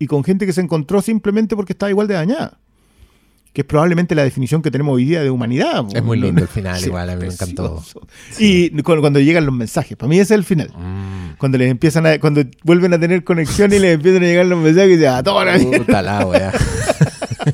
y con gente que se encontró simplemente porque estaba igual de dañada. Que es probablemente la definición que tenemos hoy día de humanidad. Es muy lindo el final, (laughs) Sí, igual, a mí me encantó. precioso. Y cu- cuando, llegan los mensajes, para mí ese es el final. Mm. Cuando les empiezan a, cuando vuelven a tener conexión y les empiezan a llegar los mensajes y dicen, ah, toda la mierda". Puta la wea. (laughs)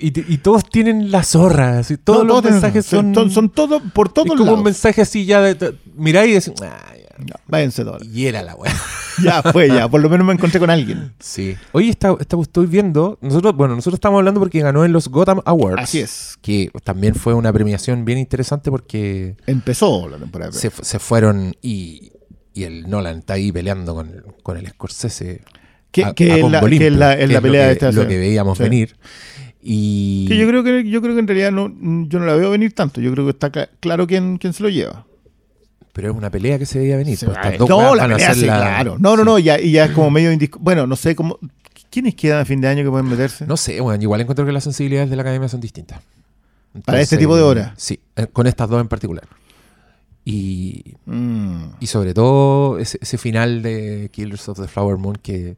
y, y y todos tienen la zorra. así, todos No, los todos- mensajes son. son, son todos, por es todos como lados. un mensaje así ya de. de- miráis y decís. "Ah, ya". Ya, váyanse todos. Y era la wea. (laughs) Ya fue, ya. Por lo menos me encontré con alguien. Sí. Oye, esta, esta estoy viendo. Nosotros, bueno, nosotros estamos hablando porque ganó en los Gotham Awards. Así es. Que también fue una premiación bien interesante porque Empezó la temporada. se, se fueron y, y el Nolan está ahí peleando con, con el Scorsese. Que- a- que a es la- que es la- es que la pelea lo de esta lo que veíamos Sí. venir. Y Que yo creo que yo creo que en realidad no, yo no la veo venir tanto. Yo creo que está cla- claro quién, quién se lo lleva. Pero es una pelea que se veía venir. Se pues, va estas a- dos no, la pelea sí, claro. No, no, sí. no, ya, y ya es como medio indisco- Bueno, no sé cómo. ¿Quiénes quedan a fin de año que pueden meterse? No sé, bueno, igual encuentro que las sensibilidades de la academia son distintas. Para este tipo de obras. Sí, eh, con estas dos en particular. Y, Mm. y sobre todo ese, ese final de Killers of the Flower Moon que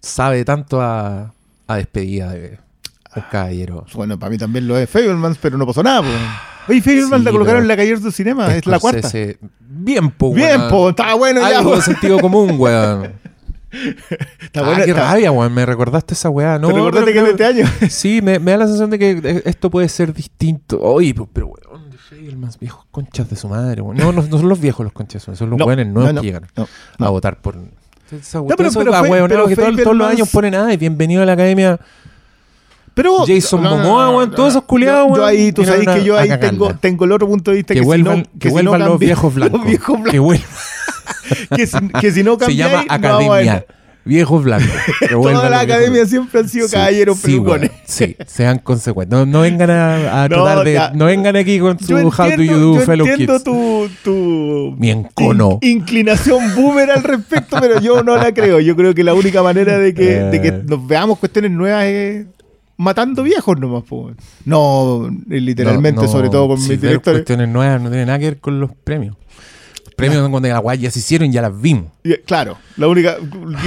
sabe tanto a, a despedida de un caballero. Bueno, para mí también lo es Fablemans, pero no pasó nada. po. Oye, Fablemans Sí, la colocaron pero- en la calle de cinema, es la cuarta. Bien, po, Bien, weón. po, estaba bueno ya. Algo po. de sentido común, weón. (laughs) Está ah, bueno, qué está- rabia, weón. Me recordaste esa weá. No, ¿Te recordaste pero- que es de este año? (laughs) Sí, me, me da la sensación de que esto puede ser distinto. Oye, pues, pero weón, de Fablemans, viejos conchas de su madre, weón. No, no, no son los viejos los conchas, son los No, buenos nuevos no, no, que llegan no, a no. votar por. Esa, pero- eso, pero Fe- weón, pero no, que todo- todos los años ponen nada y bienvenido a la academia. Pero, Jason Momoa, weón, todos esos culiados, Yo, yo weón, ahí, tú sabes que yo ahí tengo, tengo el otro punto de vista Que, vuelvan, no, que vuelvan no los viejos (laughs) blancos. Los viejos blancos. Que (laughs) vuelvan. que, si, que si no Se cambia llama Academia. Viejos blancos. Las (laughs) viejos academias siempre han sido Sí, caballeros sí, pelucones. weón, sí, sean consecuentes. No, no vengan a, a No, tratar de. ya. No vengan aquí con su How do you do, yo fellow entiendo kids. tu, tu Mi encono. in- inclinación boomer al respecto, pero yo no la creo. Yo creo que la única manera de que, de que Eh. nos veamos cuestiones nuevas es matando viejos nomás. po. No, eh, literalmente, No, no, sobre todo con si mis directores. cuestiones nuevas no tiene nada que ver con los premios. Los premios son cuando las guayas ya se hicieron y ya las vimos. Y, eh, Claro, la única.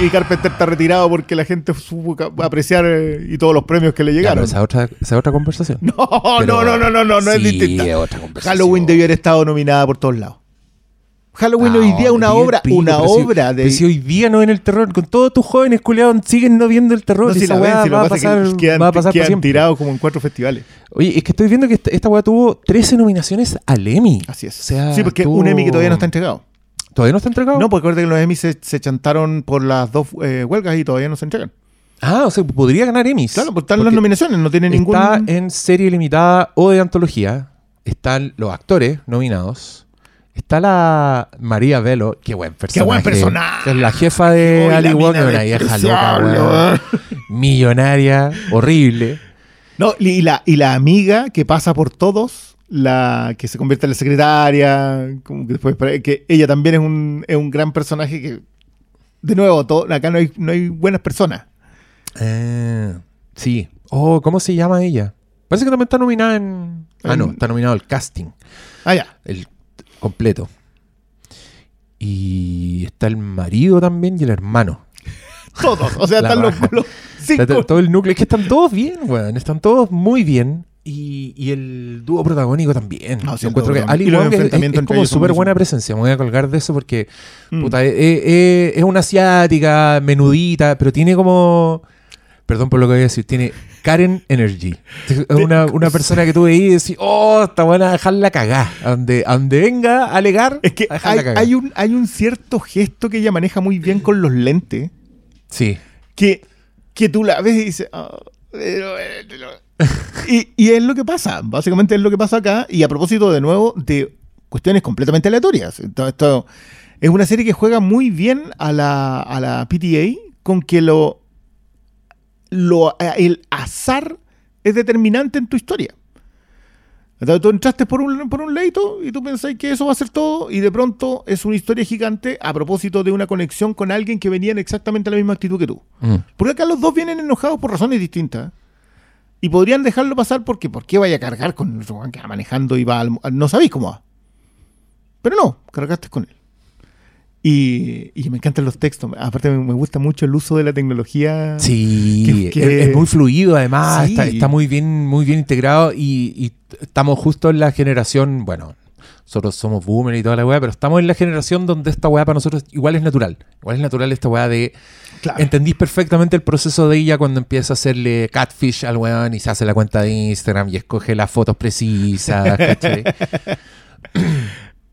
Y Carpenter está retirado porque la gente supo apreciar eh, y todos los premios que le llegaron. esa es otra, esa es otra conversación. (laughs) No, Pero- no, no, no, no, no, no es distinta. otra. Halloween debió haber estado nominada por todos lados. Halloween hoy día una obra, pico, una si- obra de. si hoy día no ven el terror, con todos tus jóvenes culiados siguen no viendo el terror. No, si esa la ven, si lo va, a pasar, que quedan, va a pasar quedan tirados como en cuatro festivales. Oye, es que estoy viendo que esta, esta weá tuvo 13 nominaciones al Emmy. Así es. O sea, sí, porque tuvo- un Emmy que todavía no está entregado. ¿Todavía no está entregado? No, porque acuérdate que los Emmy se, se chantaron por las dos eh, huelgas y todavía no se entregan. Ah, o sea, podría ganar Emmys. Claro, pues están las Porque nominaciones, no tiene ningún. Está en serie limitada o de antología. Están los actores nominados. Está la María Velo, qué buen personaje. buen personaje! que Es la jefa de la Ali Wong, una vieja loca, weón. Millonaria, horrible. No, y la, y la amiga que pasa por todos, la que se convierte en la secretaria, como que después que ella también es un, es un gran personaje que, de nuevo, todo, acá no hay, no hay buenas personas. Eh, sí. Oh, ¿cómo se llama ella? Parece que también está nominada en. Ah, no, está nominado el casting. Ah, ya. El completo. Y está el marido también y el hermano. (laughs) Todos. O sea, están los, los cinco. to- todo el núcleo. Es que están todos bien, weón. Están todos muy bien. Y, y el dúo protagónico también. No, sí, Yo el encuentro que. Ali Wong es, es- como súper buena presencia. Me voy a colgar de eso porque Mm. puta, es, es- es una asiática, menudita, pero tiene como. Perdón por lo que voy a decir, tiene Karen Energy. Es una, (laughs) una persona que tú veías y decís, oh, está buena dejarla cagar. Donde, donde venga a alegar, Es que hay, cagar. hay un, hay un cierto gesto que ella maneja muy bien con los lentes, Sí. que, que tú la ves y dices... "Ah, pero, pero". (laughs) y, y es lo que pasa, básicamente es lo que pasa acá. Y a propósito, de nuevo, de cuestiones completamente aleatorias. Esto, esto es una serie que juega muy bien a la, a la PTA con que lo, lo el azar es determinante en tu historia. Entonces, tú entraste por un, por un leito y tú pensás que eso va a ser todo y de pronto es una historia gigante a propósito de una conexión con alguien que venía en exactamente la misma actitud que tú. Mm. Porque acá los dos vienen enojados por razones distintas. Y podrían dejarlo pasar porque ¿por qué vaya a cargar con el que va manejando y va al- no sabéis cómo va? Pero no, cargaste con él. Y, y me encantan los textos. Aparte me, me gusta mucho el uso de la tecnología. Sí, Que- que- es, es muy fluido además, Sí. está, está muy bien, muy bien integrado y, y estamos justo en la generación, bueno, nosotros somos boomer y toda la weá, pero estamos en la generación donde esta weá para nosotros igual es natural. Igual es natural esta weá de Claro. entendís perfectamente el proceso de ella cuando empieza a hacerle catfish al weón y se hace la cuenta de Instagram y escoge las fotos precisas. (laughs)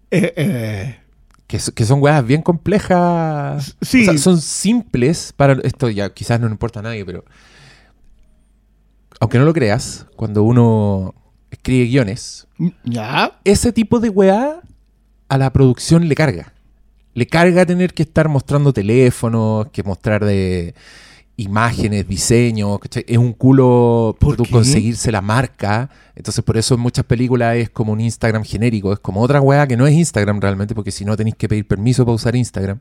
Eh, eh, que, so- que son weas bien complejas. Sí. O sea, son simples para. Esto ya quizás no importa a nadie, pero. Aunque no lo creas, cuando uno escribe guiones, ya. ese tipo de weá a la producción le carga. Le carga tener que estar mostrando teléfonos, que mostrar de imágenes, diseños, ¿cachai? Es un culo ¿Por tú conseguirse la marca. Entonces, por eso en muchas películas es como un Instagram genérico, es como otra weá que no es Instagram realmente, porque si no tenéis que pedir permiso para usar Instagram.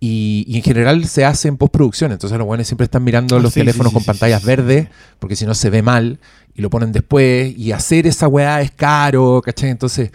Y, y en general se hace en postproducción, entonces los buenos siempre están mirando Ah, los sí, teléfonos sí, sí, con pantallas verdes, porque si no se ve mal y lo ponen después. Y hacer esa weá es caro, ¿cachai? Entonces,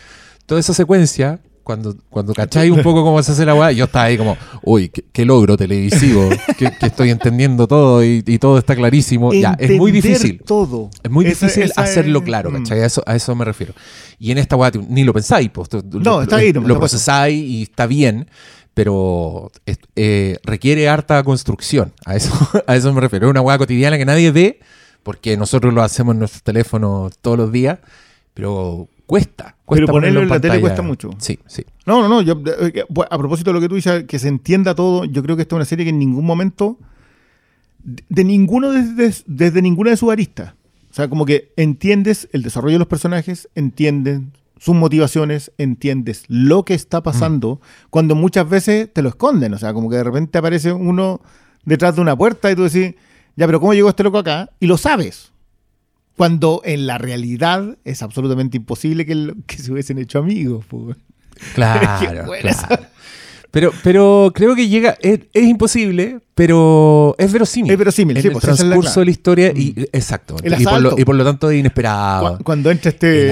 toda esa secuencia, cuando, cuando cacháis un poco cómo se hace la weá, yo estaba ahí como, uy, qué, qué logro televisivo, que, que estoy entendiendo todo y, y todo está clarísimo. Ya, es muy Entender difícil. todo. Es muy Esa- difícil esa hacerlo es- claro, mm. ¿cachai? A eso, a eso me refiero. Y en esta weá ni lo pensáis, pues, No, lo, está ahí, no, lo procesáis y está bien, pero eh, requiere harta construcción. A eso, (laughs) a eso me refiero. Es una weá cotidiana que nadie ve, porque nosotros lo hacemos en nuestros teléfonos todos los días, pero cuesta. cuesta Pero ponerlo en la tele cuesta mucho. Sí, sí. No, no, no. Yo, eh, eh, a propósito de lo que tú dices, que se entienda todo, yo creo que esta es una serie que en ningún momento, de, ninguno desde, desde ninguna de sus aristas. O sea, como que entiendes el desarrollo de los personajes, entiendes sus motivaciones, entiendes lo que está pasando, cuando muchas veces te lo esconden. O sea, como que de repente aparece uno detrás de una puerta y tú decís, ya, pero ¿cómo llegó este loco acá? Y lo sabes. Cuando en la realidad es absolutamente imposible que, lo- (laughs) que se hubiesen hecho amigos. po. (laughs) Claro. Pero, pero creo que llega, es, es imposible, pero es verosímil. Es verosímil, en sí, el pues, esa es la transcurso de la historia, y, exacto. El y, por lo, y por lo tanto es inesperado. Cu- Cuando entra este. el El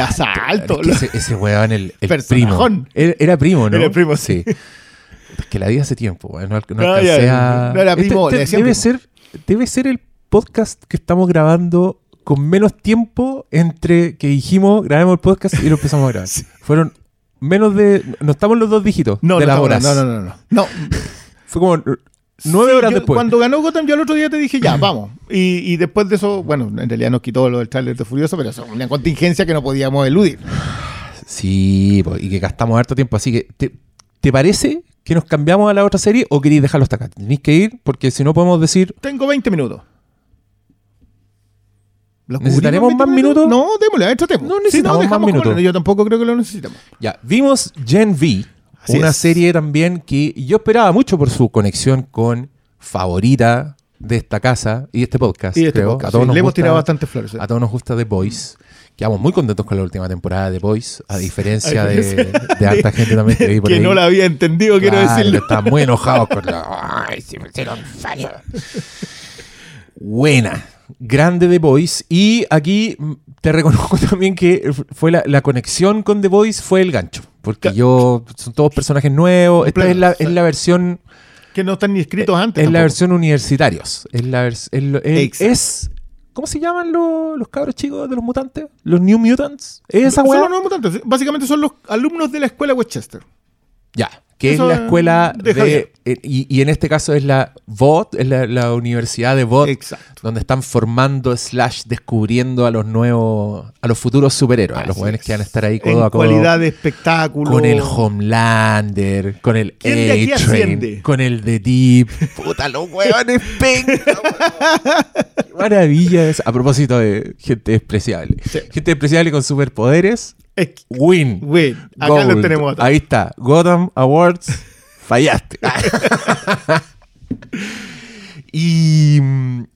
asalto. asalto. Es que ese, ese weón, el, el primo. Personajón. Era, era primo, ¿no? Era primo, sí. Es que la vi hace tiempo, no, no No, alcancé ya, a- no era primo, Este- este decían debe, primo. ser, debe ser el podcast que estamos grabando con menos tiempo entre que dijimos grabemos el podcast y lo empezamos a grabar. (laughs) Fueron menos de. No estamos los dos dígitos No, de no, las horas. no, no, no, no. No. (laughs) Fue como nueve Sí, horas yo- después. Cuando ganó Gotham, yo al otro día te dije, ya, (laughs) vamos. Y, y después de eso, bueno, en realidad nos quitó lo del tráiler de Furioso, pero eso es una contingencia que no podíamos eludir. Sí, y que gastamos harto tiempo. Así que, ¿te, te parece que nos cambiamos a la otra serie o queréis dejarlo hasta acá? Tenéis que ir porque si no podemos decir. Tengo 20 minutos. ¿Los ¿Necesitaremos más 20 minutos? No, démosle, tratemos. No Si necesitamos más dejamos como- minutos. Yo tampoco creo que lo necesitemos. Ya, vimos Gen V, Así una es. serie también que yo esperaba mucho por su conexión con favorita de esta casa y este podcast. Y este creo. podcast, a todos sí, nos le hemos gusta- tirado bastantes flores. A todos nos gusta The Voice. Quedamos muy contentos con la última temporada de The Voice, a diferencia de, de harta gente también que vi por que ahí. no la había entendido, quiero decirlo. Estaban muy enojados con (laughs) la. Ay, se metieron falla. Buena. Grande The Voice. Y aquí te reconozco (laughs) también que fue la, la conexión con The Voice fue el gancho. Porque yo. Son todos personajes nuevos. Esta es la, es la versión. Que no están ni escritos antes. Es la versión universitarios. Es la vers- es ¿Cómo se llaman los, los cabros chicos de los mutantes? ¿Los New Mutants? ¿Es esa Son los nuevos mutantes. Básicamente son los alumnos de la escuela Westchester. Ya, que Eso, es la escuela de eh, y, y en este caso es la VOT, es la, la Universidad de VOT, Exacto. donde están formando slash descubriendo a los nuevos, a los futuros superhéroes, a los jóvenes es. que van a estar ahí codo en a codo. cualidad de espectáculo. Con el Homelander, con el ¿Quién de aquí A-Train, con el The Deep. (laughs) Puta, los huevones penca. Qué maravilla es. A propósito de gente despreciable. Sí. Gente despreciable con superpoderes. Win. Güey, acá Gold. lo tenemos. atrás. Ahí está. Gotham Awards. Fallaste. (laughs) ¿Y,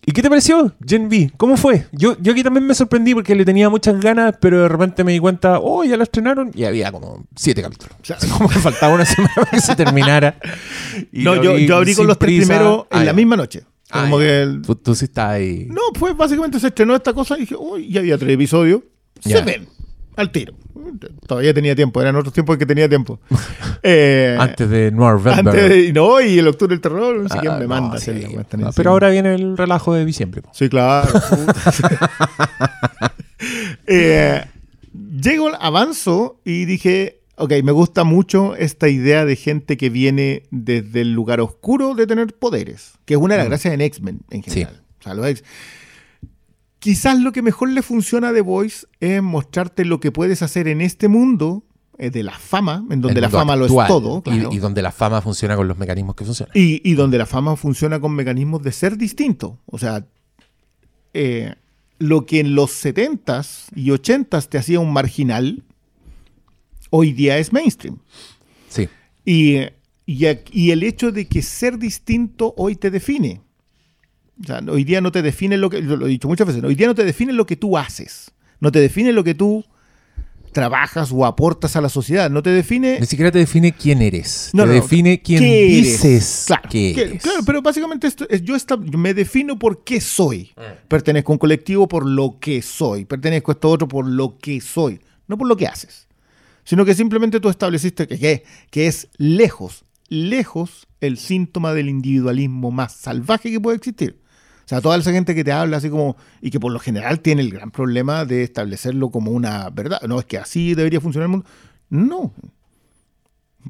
¿Y qué te pareció, Gen V? ¿Cómo fue? Yo, yo aquí también me sorprendí porque le tenía muchas ganas, pero de repente me di cuenta, oh, ya la estrenaron y había como siete capítulos. sea, (laughs) como que faltaba una semana para que se terminara. (laughs) Y No, yo, abrí con los tres primeros en Ah, la misma noche. Ah, Como ya. que el- Tú, tú sí estás ahí. No, pues básicamente se estrenó esta cosa y dije, uy, ya había tres episodios. Ya. Se ven, al tiro. Todavía tenía tiempo, eran otros tiempos que tenía tiempo. (laughs) Eh, Antes de Noir antes de- no, y el octubre del terror, no sé Ah, quién me no, manda sí. la No, pero ahora viene el relajo de diciembre. Sí, claro. (laughs) eh, llego, avanzo y dije, ok, me gusta mucho esta idea de gente que viene desde el lugar oscuro de tener poderes, que es una de las gracias en X-Men en Sí. general. O sea, los X- Quizás lo que mejor le funciona a The Voice es mostrarte lo que puedes hacer en este mundo eh, de la fama, en donde la fama lo es todo. y- claro. Y, donde la fama funciona con los mecanismos que funcionan. Y, y donde la fama funciona con mecanismos de ser distinto. O sea, eh, lo que en los 70s y 80s te hacía un marginal, hoy día es mainstream. Sí. Y, y, ac- y el hecho de que ser distinto hoy te define. O sea, hoy día no te define lo que, lo he dicho muchas veces, hoy día no te define lo que tú haces, no te define lo que tú trabajas o aportas a la sociedad, no te define Ni siquiera te define quién eres. No, te no, define quién ¿qué eres? dices claro, que que- eres. claro, pero básicamente esto es, yo esta- me defino por qué soy. Mm. Pertenezco a un colectivo por lo que soy. Pertenezco a esto otro por lo que soy. No por lo que haces. Sino que simplemente tú estableciste que, que, que es lejos, lejos el síntoma del individualismo más salvaje que puede existir. Sea, toda esa gente que te habla así como, y que por lo general tiene el gran problema de establecerlo como una verdad. No, es que así debería funcionar el mundo. No,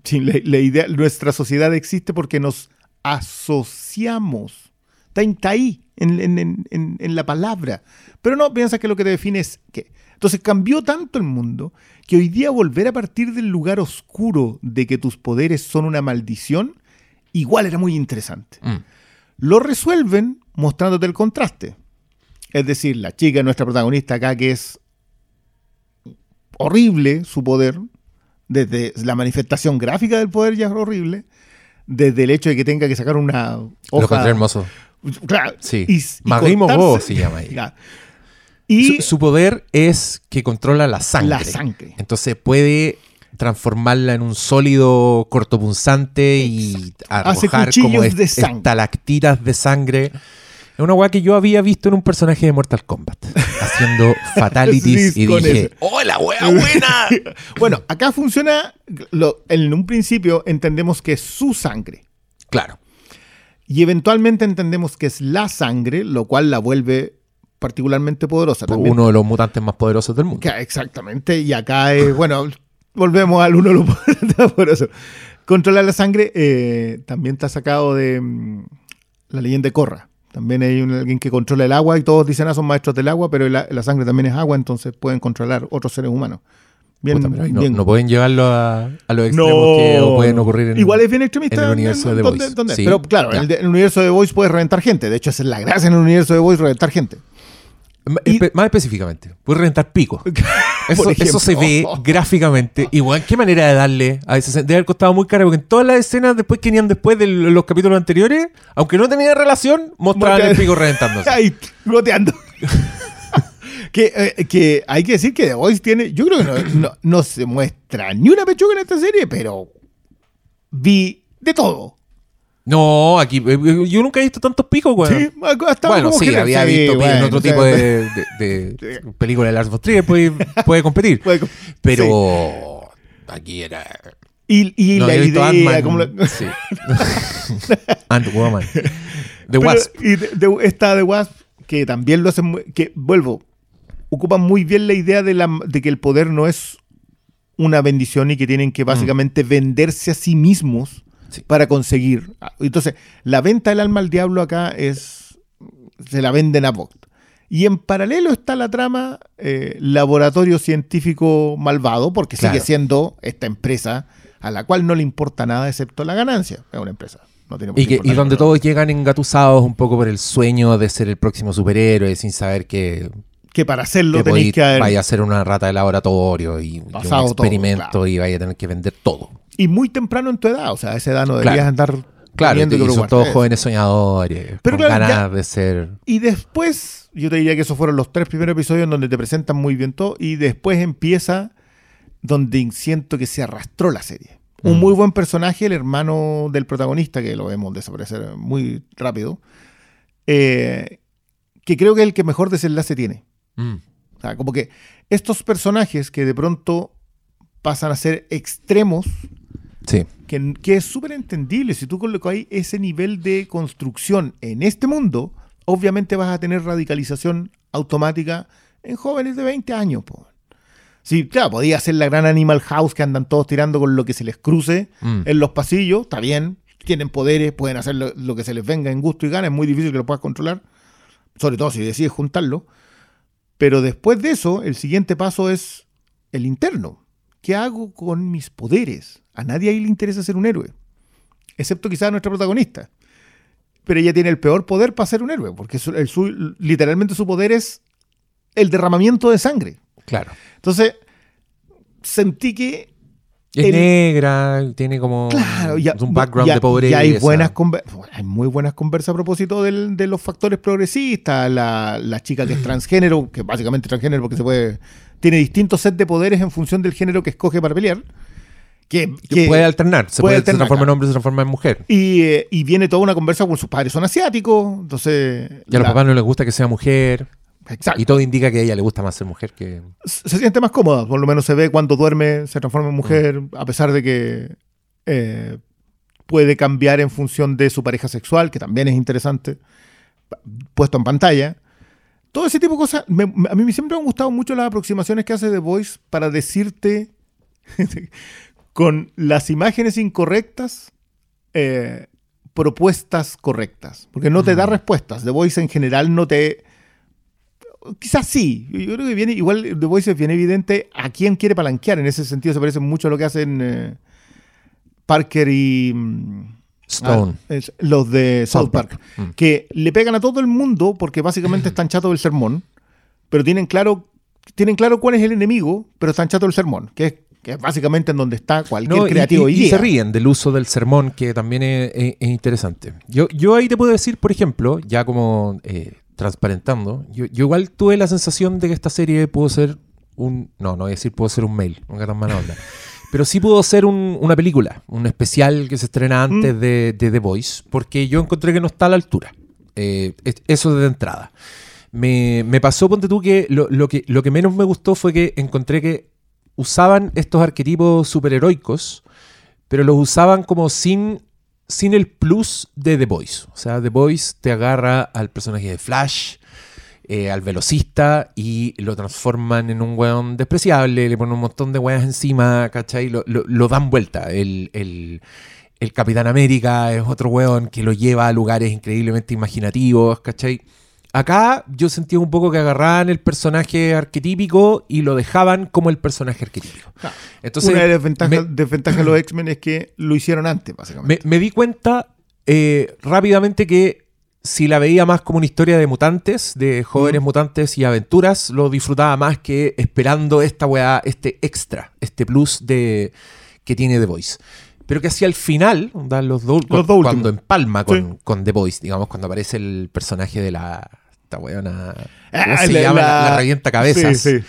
Sí, la, la idea, nuestra sociedad existe porque nos asociamos. Está, ahí, en, en- en- en- en la palabra. Pero no piensas que lo que te define es que. Entonces cambió tanto el mundo que hoy día volver a partir del lugar oscuro de que tus poderes son una maldición, igual era muy interesante. Mm. Lo resuelven mostrándote el contraste. Es decir, la chica, nuestra protagonista acá, que es horrible su poder, desde la manifestación gráfica del poder ya es horrible, desde el hecho de que tenga que sacar una Lo hoja. encontré hermoso. Claro, Sí. y- Go se llama. Ya. Y Su, su poder es que controla la sangre. la sangre. Entonces puede transformarla en un sólido cortopunzante y Hace arrojar cuchillos como de sangre. estalactitas de sangre. Una weá que yo había visto en un personaje de Mortal Kombat, (laughs) haciendo fatalities Sí, y dije, ese. ¡Oh, weá buena! (laughs) bueno, acá funciona, lo- en un principio entendemos que es su sangre. claro. Y eventualmente entendemos que es la sangre, lo cual la vuelve particularmente poderosa. También- Uno de los mutantes más poderosos del mundo. Que- exactamente, y acá es, bueno, (laughs) volvemos al uno de los poderes poderosos. Controlar la sangre eh, también está sacado de mm, la leyenda de Corra. También hay un- alguien que controla el agua y todos dicen, ah, son maestros del agua, pero la, la sangre también es agua, entonces pueden controlar otros seres humanos. Bien, Puta, pero no, pueden llevarlo a, a los No. extremos que o pueden ocurrir en Igual es bien extremista en el universo de The donde- Voice. donde- Sí, Pero claro, en el, universo de Voice puedes reventar gente. De hecho, esa es la gracia en el universo de Voice, reventar gente. Espe- más específicamente, puedes reventar pico. (laughs) Eso, se ve gráficamente. Igual, ¿qué manera de darle a escena? Debe haber costado muy caro porque en todas las escenas después que venían después de los capítulos anteriores, aunque no tenían relación, mostraban el pico (laughs) reventándose. Ahí, goteando. (laughs) que, eh, que hay que decir que The Voice tiene. Yo creo que no, no- no se muestra ni una pechuga en esta serie, pero vi de todo. No, aquí eh, yo nunca he visto tantos picos, weón. Sí, hasta Bueno, como sí, general. había Sí, visto picos en bueno, otro o sea, tipo de, (laughs) de, de película de Lars von Trier, puede, puede competir. (laughs) Pero aquí era... Y, y No, la idea. Como la- sí. (laughs) Ant-Woman. The Pero- Wasp. Y de, de- esta de Wasp, que también lo hacen. que vuelvo, ocupan muy bien la idea de, la, de que el poder no es una bendición y que tienen que básicamente venderse a sí mismos Sí. para conseguir. Entonces, la venta del alma al diablo acá es. Se la venden a Vogt. Y en paralelo está la trama eh, laboratorio científico malvado, porque Claro. sigue siendo esta empresa a la cual no le importa nada excepto la ganancia. Es una empresa. No tiene Y, que, y donde todos llegan engatusados un poco por el sueño de ser el próximo superhéroe, sin saber que, Que para hacerlo que tenéis que haber. vaya a ser una rata de laboratorio y, y un todo, experimento claro. y vaya a tener que vender todo. Y muy temprano en tu edad. O sea, a esa edad no deberías Claro. andar. Claro, y, son todos jóvenes soñadores, Pero con claro, ganas ya- de ser... Y después, yo te diría que esos fueron los tres primeros episodios en donde te presentan muy bien todo. Y después empieza donde siento que se arrastró la serie. Un Mm. muy buen personaje, el hermano del protagonista, que lo vemos desaparecer muy rápido. eh, que creo que es el que mejor desenlace tiene. Mm, O sea, como que estos personajes que de pronto pasan a ser extremos, sí, que, que es súper entendible. Si tú colocas ahí ese nivel de construcción en este mundo, obviamente vas a tener radicalización automática en jóvenes de 20 años. po. Sí, claro, podía ser la gran Animal House que andan todos tirando con lo que se les cruce Mm. en los pasillos, está bien, tienen poderes, pueden hacer lo, lo que se les venga en gusto y gana, es muy difícil que lo puedas controlar, sobre todo si decides juntarlo. Pero después de eso, el siguiente paso es el interno. ¿Qué hago con mis poderes? A nadie ahí le interesa ser un héroe, excepto quizás a nuestra protagonista. Pero ella tiene el peor poder para ser un héroe, porque su- el su- literalmente su poder es el derramamiento de sangre. claro. Entonces, sentí que Es El- negra, tiene como Claro, ya, un background ya- de pobreza. ya hay, buenas hay muy buenas conversas a propósito del- de los factores progresistas. La, la chica que es (clears throat) transgénero, que básicamente es transgénero porque se puede. Tiene distintos sets de poderes en función del género que escoge para pelear. Que, puede alternar, se puede puede, alternar, se transforma en hombre, se transforma en mujer. y, eh, y viene toda una conversa con sus padres son asiáticos. Entonces. Y a los la- papás no les gusta que sea mujer. Exacto. Y todo indica que a ella le gusta más ser mujer que. se siente más cómoda, por lo menos se ve cuando duerme, se transforma en mujer, a pesar de que eh, puede cambiar en función de su pareja sexual, que también es interesante, puesto en pantalla. Todo ese tipo de cosas, me- a mí siempre me han gustado mucho las aproximaciones que hace The Voice para decirte (laughs) con las imágenes incorrectas, eh, propuestas correctas, porque no te da respuestas. The Voice en general no te... Quizás sí, yo creo que viene, igual The Voice es bien evidente a quién quiere palanquear, en ese sentido se parece mucho a lo que hacen eh, Parker y... mm, Stone. ah, es- los de South South Park, Park. Mm. que le pegan a todo el mundo porque básicamente están (clears throat) chatos del sermón, pero tienen claro, tienen claro cuál es el enemigo, pero están chatos del sermón, que es, que es básicamente en donde está cualquier No, creativo y, y se ríen del uso del sermón, que también es, es- es interesante. Yo, yo ahí te puedo decir, por ejemplo, ya como eh, transparentando, yo, yo igual tuve la sensación de que esta serie pudo ser un... No, no voy a decir pudo ser un mail, nunca tan mala onda. (laughs) Pero sí pudo ser un- una película, un especial que se estrena Mm. antes de, de The Voice, porque yo encontré que no está a la altura. Eh, es- eso de entrada. Me, me pasó, ponte tú, que lo, lo que lo que menos me gustó fue que encontré que usaban estos arquetipos superheroicos, pero los usaban como sin, sin el plus de The Voice. O sea, The Voice te agarra al personaje de Flash, eh, al velocista, y lo transforman en un weón despreciable, le ponen un montón de weas encima, ¿cachai? Lo, lo- lo dan vuelta. El, el- el Capitán América es otro weón que lo lleva a lugares increíblemente imaginativos, ¿cachai? Acá yo sentía un poco que agarraban el personaje arquetípico y lo dejaban como el personaje arquetípico. Claro. Entonces, Una de las desventajas, me- desventajas de los X-Men es que lo hicieron antes, me, básicamente. me di cuenta eh, rápidamente que si la veía más como una historia de mutantes, de jóvenes mutantes y aventuras, lo disfrutaba más que esperando esta weá, este extra, este plus de que tiene The Voice. Pero que hacia el final, los, Los dos cuando últimos. empalma con, Sí. con The Voice, digamos, cuando aparece el personaje de la. Esta weona. ¿Cómo Ah, se la- llama? La, la- revienta cabezas. Sí, sí.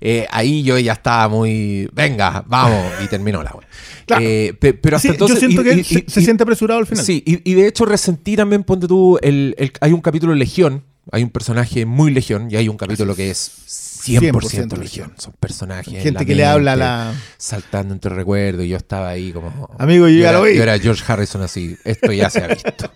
Eh, ahí yo ya estaba muy. Venga, vamos. Y terminó la wea. Claro. Eh, pe- pero hasta Sí, entonces. yo siento y- que y- se, y- se y- siente apresurado al final. Sí, y, de hecho resentí también, ponte tú, el, el- hay un capítulo Legión, hay un personaje muy Legión y hay un capítulo que es 100%, 100% Legión. Son personajes. en Gente la que le habla la... Saltando entre recuerdos y yo estaba ahí como... Amigo, yo ya era, lo vi. Yo era George Harrison así, esto ya se ha visto.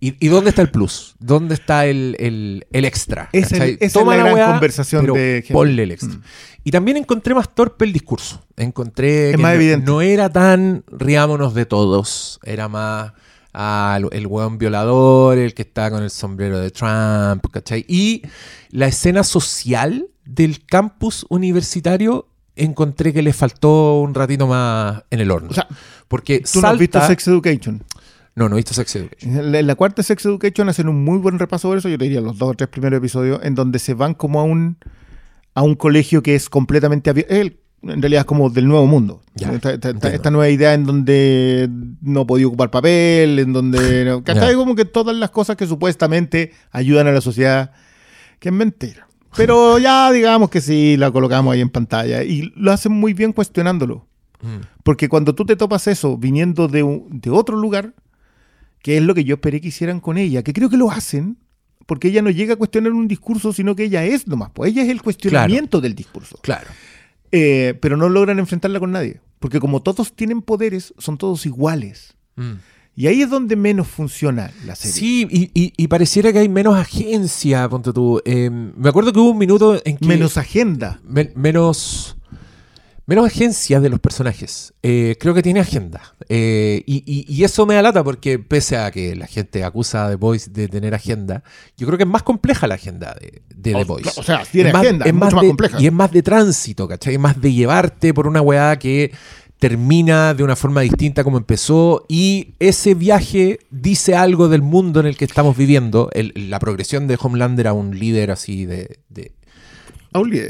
¿Y, y dónde está el plus? ¿Dónde está el, el- el extra? Es- ¿Cachai? esa es Toma la gran weá, conversación pero de gente. ponle el extra. Mm. Y también encontré más torpe el discurso. Encontré Es que más no, evidente. no era tan riámonos de todos. Era más ah, el- el hueón violador, el que está con el sombrero de Trump, ¿cachai? Y la escena social del campus universitario encontré que le faltó un ratito más en el horno. O sea, porque Tú no has visto salta- Sex Education. No, no he visto Sex Education. En la, en la cuarta Sex Education hacen un muy buen repaso sobre eso, yo te diría los dos o tres primeros episodios, en donde se van como a un, a un colegio que es completamente abierto. En realidad es como del nuevo mundo. Ya, esta, esta- entiendo. esta nueva idea en donde no podía ocupar papel, en donde... ¿no? ¿Cachai? Ya. Como que todas las cosas que supuestamente ayudan a la sociedad, que es mentira. Pero ya digamos que sí, la colocamos ahí en pantalla. Y lo hacen muy bien cuestionándolo. Mm. Porque cuando tú te topas eso viniendo de, un- de otro lugar, que es lo que yo esperé que hicieran con ella, que creo que lo hacen, porque ella no llega a cuestionar un discurso, sino que ella es nomás, pues ella es el cuestionamiento del discurso. Claro. Eh, pero no logran enfrentarla con nadie, porque como todos tienen poderes, son todos iguales. Mm. Y ahí es donde menos funciona la serie. Sí, y, y- y pareciera que hay menos agencia, ponte tú. Eh, me acuerdo que hubo un minuto en que... Menos agenda. men- menos... Menos agencia de los personajes. Eh, creo que tiene agenda. Eh, y, eso me da lata porque pese a que la gente acusa a The Voice de tener agenda, yo creo que es más compleja la agenda de, de The Voice. o sea, tiene Es agenda, es es mucho más de- compleja. Y es más de tránsito, ¿cachai? Es más de llevarte por una weá que termina de una forma distinta como empezó y ese viaje dice algo del mundo en el que estamos viviendo. El- la progresión de Homelander a un líder así de, de-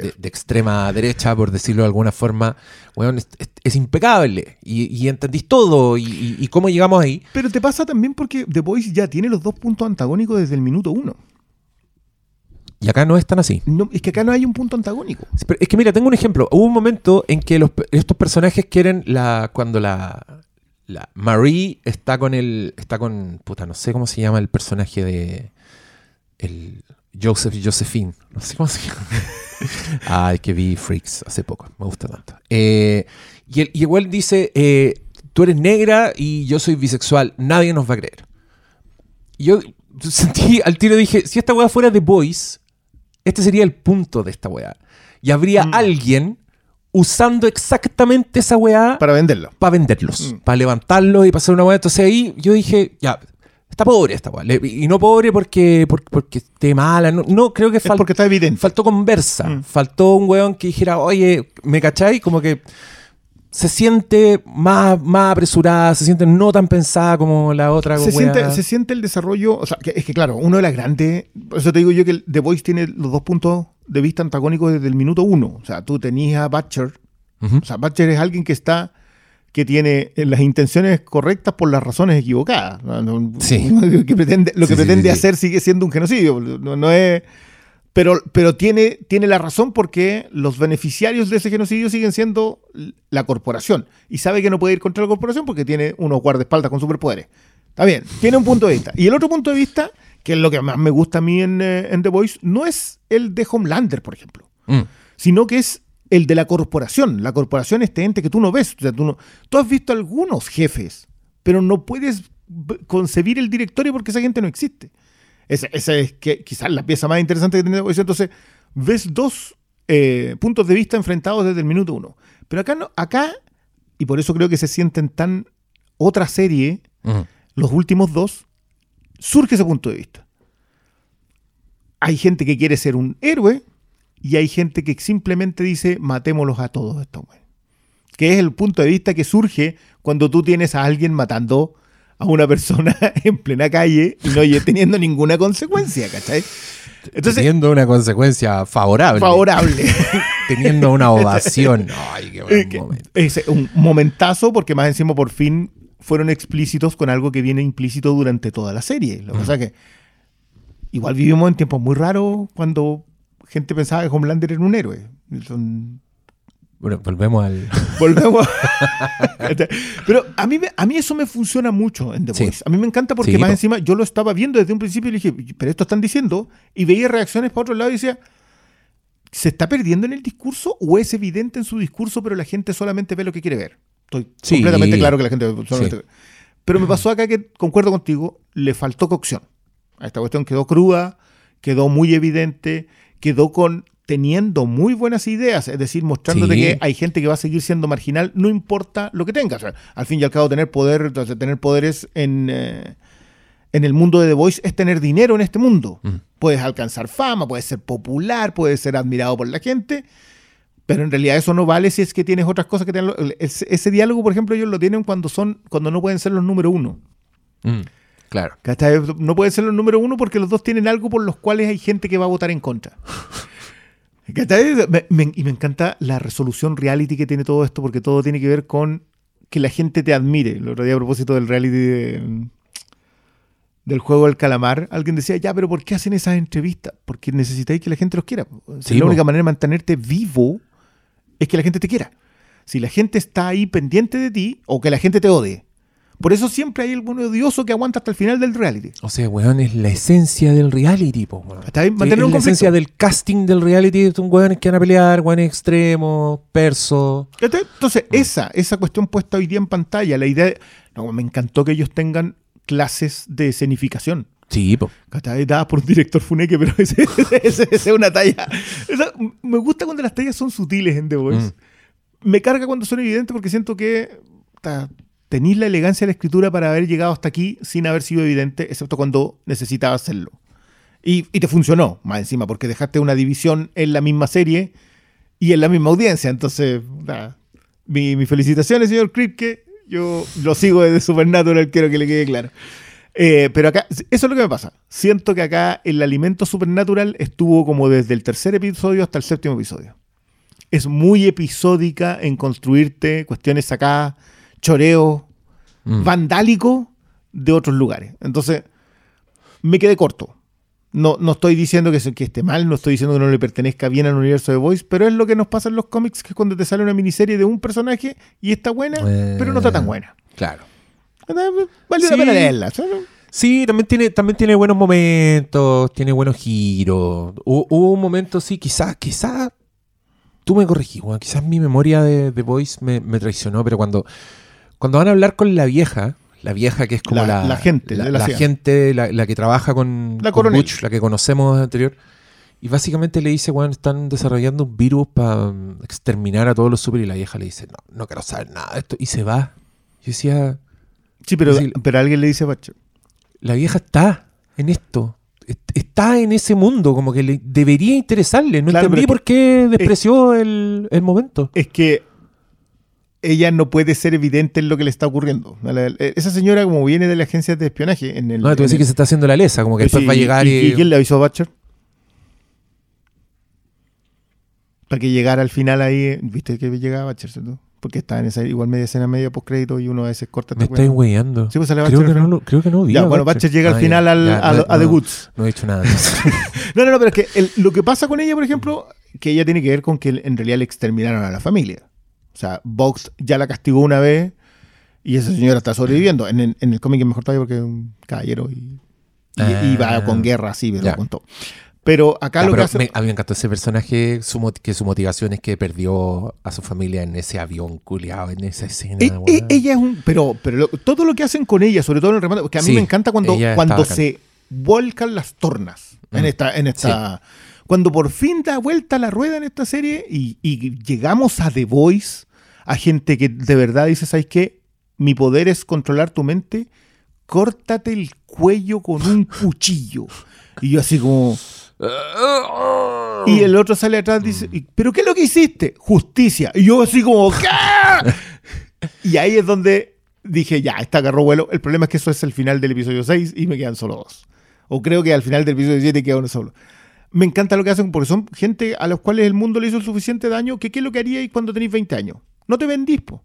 de- de extrema derecha, por decirlo de alguna forma, weón, es, es- es impecable. Y, y entendís todo y, y- y cómo llegamos ahí. Pero te pasa también porque The Voice ya tiene los dos puntos antagónicos desde el minuto uno. Y acá no es tan así. No, es que acá no hay un punto antagónico. Es que mira, tengo un ejemplo. Hubo un momento en que los, estos personajes quieren la. cuando la. La Marie está con el. está con. puta, no sé cómo se llama el personaje de. El. Joseph Josephine. No sé cómo se llama. (laughs) Ay, que vi Freaks hace poco. Me gusta tanto. Eh, y, igual dice: eh, Tú eres negra y yo soy bisexual. Nadie nos va a creer. Y yo sentí al tiro dije: Si esta weá fuera The Boys, este sería el punto de esta weá. Y habría Mm. alguien usando exactamente esa weá Para venderlo. para venderlos, Mm. para levantarlos y para hacer una weá. Entonces ahí yo dije, ya, está pobre esta weá. Y no pobre porque, porque, porque esté mala. No, no, creo que Es fal- porque está evidente. faltó conversa. Mm. Faltó un weón que dijera, oye, ¿me cachai? Como que se siente más, más apresurada, se siente no tan pensada como la otra se siente, se siente el desarrollo, o sea, que, es que claro, uno de las grandes, por eso te digo yo que The Voice tiene los dos puntos de vista antagónicos desde el minuto uno. O sea, tú tenías a Butcher, o sea, Butcher es alguien que está, que tiene las intenciones correctas por las razones equivocadas. Sí. (laughs) que pretende, lo que Sí, pretende sí. hacer sigue siendo un genocidio. No, no es... Pero, pero tiene, tiene la razón porque los beneficiarios de ese genocidio siguen siendo la corporación. Y sabe que no puede ir contra la corporación porque tiene unos guardaespaldas con superpoderes. Está bien, tiene un punto de vista. Y el otro punto de vista, que es lo que más me gusta a mí en, eh, en The Voice, no es el de Homelander, por ejemplo, Mm. sino que es el de la corporación. La corporación es este ente que tú no ves. O sea, tú, no- tú has visto algunos jefes, pero no puedes concebir el directorio porque esa gente no existe. Esa, esa es que, quizás la pieza más interesante que tiene. Entonces, ves dos eh, puntos de vista enfrentados desde el minuto uno. Pero acá, no, acá, y por eso creo que se sienten tan otra serie, los últimos dos, surge ese punto de vista. Hay gente que quiere ser un héroe y hay gente que simplemente dice matémoslos a todos estos. Que es el punto de vista que surge cuando tú tienes a alguien matando a una persona (laughs) en plena calle y no teniendo ninguna consecuencia, ¿cachai? Entonces, teniendo una consecuencia favorable. favorable. (laughs) Teniendo una ovación. (laughs) Ay, qué buen momento. es un momentazo porque más encima por fin fueron explícitos con algo que viene implícito durante toda la serie. Lo que pasa es que igual vivimos en tiempos muy raros cuando gente pensaba que Homelander era un héroe. Son- Bueno, volvemos al. (laughs) Volvemos. Pero a mí, a mí eso me funciona mucho en The Sí. Voice. A mí me encanta porque Sí, más po. encima yo lo estaba viendo desde un principio y le dije, pero esto están diciendo. Y veía reacciones para otro lado y decía, ¿se está perdiendo en el discurso o es evidente en su discurso, pero la gente solamente ve lo que quiere ver? Estoy Sí. completamente claro que la gente solamente. Pero me pasó acá que, concuerdo contigo, le faltó cocción. A esta cuestión quedó cruda, quedó muy evidente, quedó con teniendo muy buenas ideas, es decir, mostrándote Sí. que hay gente que va a seguir siendo marginal, no importa lo que tenga. O sea, al fin y al cabo, tener poder, tener poderes en, eh, en el mundo de The Voice es tener dinero en este mundo. Mm. Puedes alcanzar fama, puedes ser popular, puedes ser admirado por la gente, pero en realidad eso no vale si es que tienes otras cosas que lo- Ese, ese diálogo, por ejemplo, ellos lo tienen cuando son, cuando no pueden ser los número uno. Mm, claro. No pueden ser los número uno porque los dos tienen algo por los cuales hay gente que va a votar en contra. (laughs) ¿Cachai? Me- me- y me encanta la resolución reality que tiene todo esto porque todo tiene que ver con que la gente te admire. El otro día a propósito del reality de- del juego del calamar, alguien decía, ya, pero ¿por qué hacen esas entrevistas? Porque necesitáis que la gente los quiera. Si Sí, la única manera de mantenerte vivo es que la gente te quiera. Si la gente está ahí pendiente de ti o que la gente te odie. Por eso siempre hay algún odioso que aguanta hasta el final del reality. O sea, weón, es la esencia del reality, po, weón. Mantener es un la esencia del casting del reality son weones que van a pelear, weones extremos. ¿Cachai? Entonces, Mm. esa, esa cuestión puesta hoy día en pantalla, la idea. de- no, me encantó que ellos tengan clases de escenificación. Sí, po. Dadas por un director funeque, pero (laughs) ese es una talla. Esa- me gusta cuando las tallas son sutiles en The Voice. Mm. Me carga cuando son evidentes porque siento que ta, tenéis la elegancia de la escritura para haber llegado hasta aquí sin haber sido evidente, excepto cuando necesitaba hacerlo. Y, y te funcionó, más encima, porque dejaste una división en la misma serie y en la misma audiencia. Entonces, nada, mi- mis felicitaciones, señor Kripke. Yo lo sigo desde Supernatural, quiero que le quede claro. Eh, pero acá, eso es lo que me pasa. Siento que acá el alimento Supernatural estuvo como desde el tercer episodio hasta el séptimo episodio. Es muy episódica en construirte cuestiones sacadas, choreo, Mm. vandálico de otros lugares. Entonces, me quedé corto. No, no estoy diciendo que, que esté mal, no estoy diciendo que no le pertenezca bien al universo de Voice, pero es lo que nos pasa en los cómics, que es cuando te sale una miniserie de un personaje y está buena, Eh, pero no está tan buena. Claro. Vale la Sí. pena leerla. ¿sabes? Sí, también tiene, también tiene buenos momentos, tiene buenos giros. Hubo, hubo un momento, sí, quizás, quizás, tú me corregí, weón, quizás mi memoria de, de Voice me, me traicionó, pero cuando, cuando van a hablar con la vieja, la vieja que es como La- la, la gente la, gente, la, que trabaja con, La con. Butch, la que conocemos anterior, y básicamente le dice, weón, están desarrollando un virus para mm, exterminar a todos los super, y la vieja le dice, no, no quiero saber nada de esto, y se va. Yo decía, Sí, pero, pero alguien le dice, Pacho, la vieja está en esto. Est- Está en ese mundo, como que le debería interesarle. No Claro, entendí por qué despreció el, el momento. es que ella no puede ser evidente en lo que le está ocurriendo. La- Esa señora, como viene de la agencia de espionaje, en el. No, tú decís que se está haciendo la lesa, como que después Sí, va a llegar y. ¿Y quién le avisó a Butcher? Para que llegara al final ahí, ¿viste que llegaba Butcher, cierto? Porque está en esa igual media escena, media post crédito y uno a veces corta. Me estáis weyando. Sí, pues sale creo, que no, creo que no vi. Ya, bueno, Butcher llega al Ah, final ya, al- ya, a, no, a The no, Goods. No he dicho nada. (laughs) No, no, no, pero es que el- lo que pasa con ella, por ejemplo, que ella tiene que ver con que en realidad le exterminaron a la familia. O sea, Vox ya la castigó una vez y esa señora está sobreviviendo. En, el- en el cómic es mejor todavía porque es un caballero y, y, y va Ah. con guerra así, pero con todo. Pero acá Ya, lo que pero hace... me, a mí me encantó ese personaje, su que su motivación es que perdió a su familia en ese avión culiado, en esa escena. E- e- ella es un. Pero, pero lo- todo lo que hacen con ella, sobre todo en el remate, porque a mí Sí, me encanta cuando, cuando se vuelcan las tornas en esta. En esta Cuando por fin da vuelta la rueda en esta serie y, y llegamos a The Voice, a gente que de verdad dice: ¿Sabes qué? Mi poder es controlar tu mente. Córtate el cuello con un (laughs) cuchillo. Y yo, así como. (laughs) Y el otro sale atrás y dice, "¿Y- ¿pero qué es lo que hiciste? Justicia. Y yo así como, ¿qué? (laughs) y ahí es donde dije, ya, esta agarró vuelo. El problema es que eso es el final del episodio 6 y me quedan solo dos. O creo que al final del episodio 7 queda uno solo. Me encanta lo que hacen porque son gente a los cuales el mundo le hizo el suficiente daño que qué es lo que haríais cuando tenéis 20 años. No te vendís, po.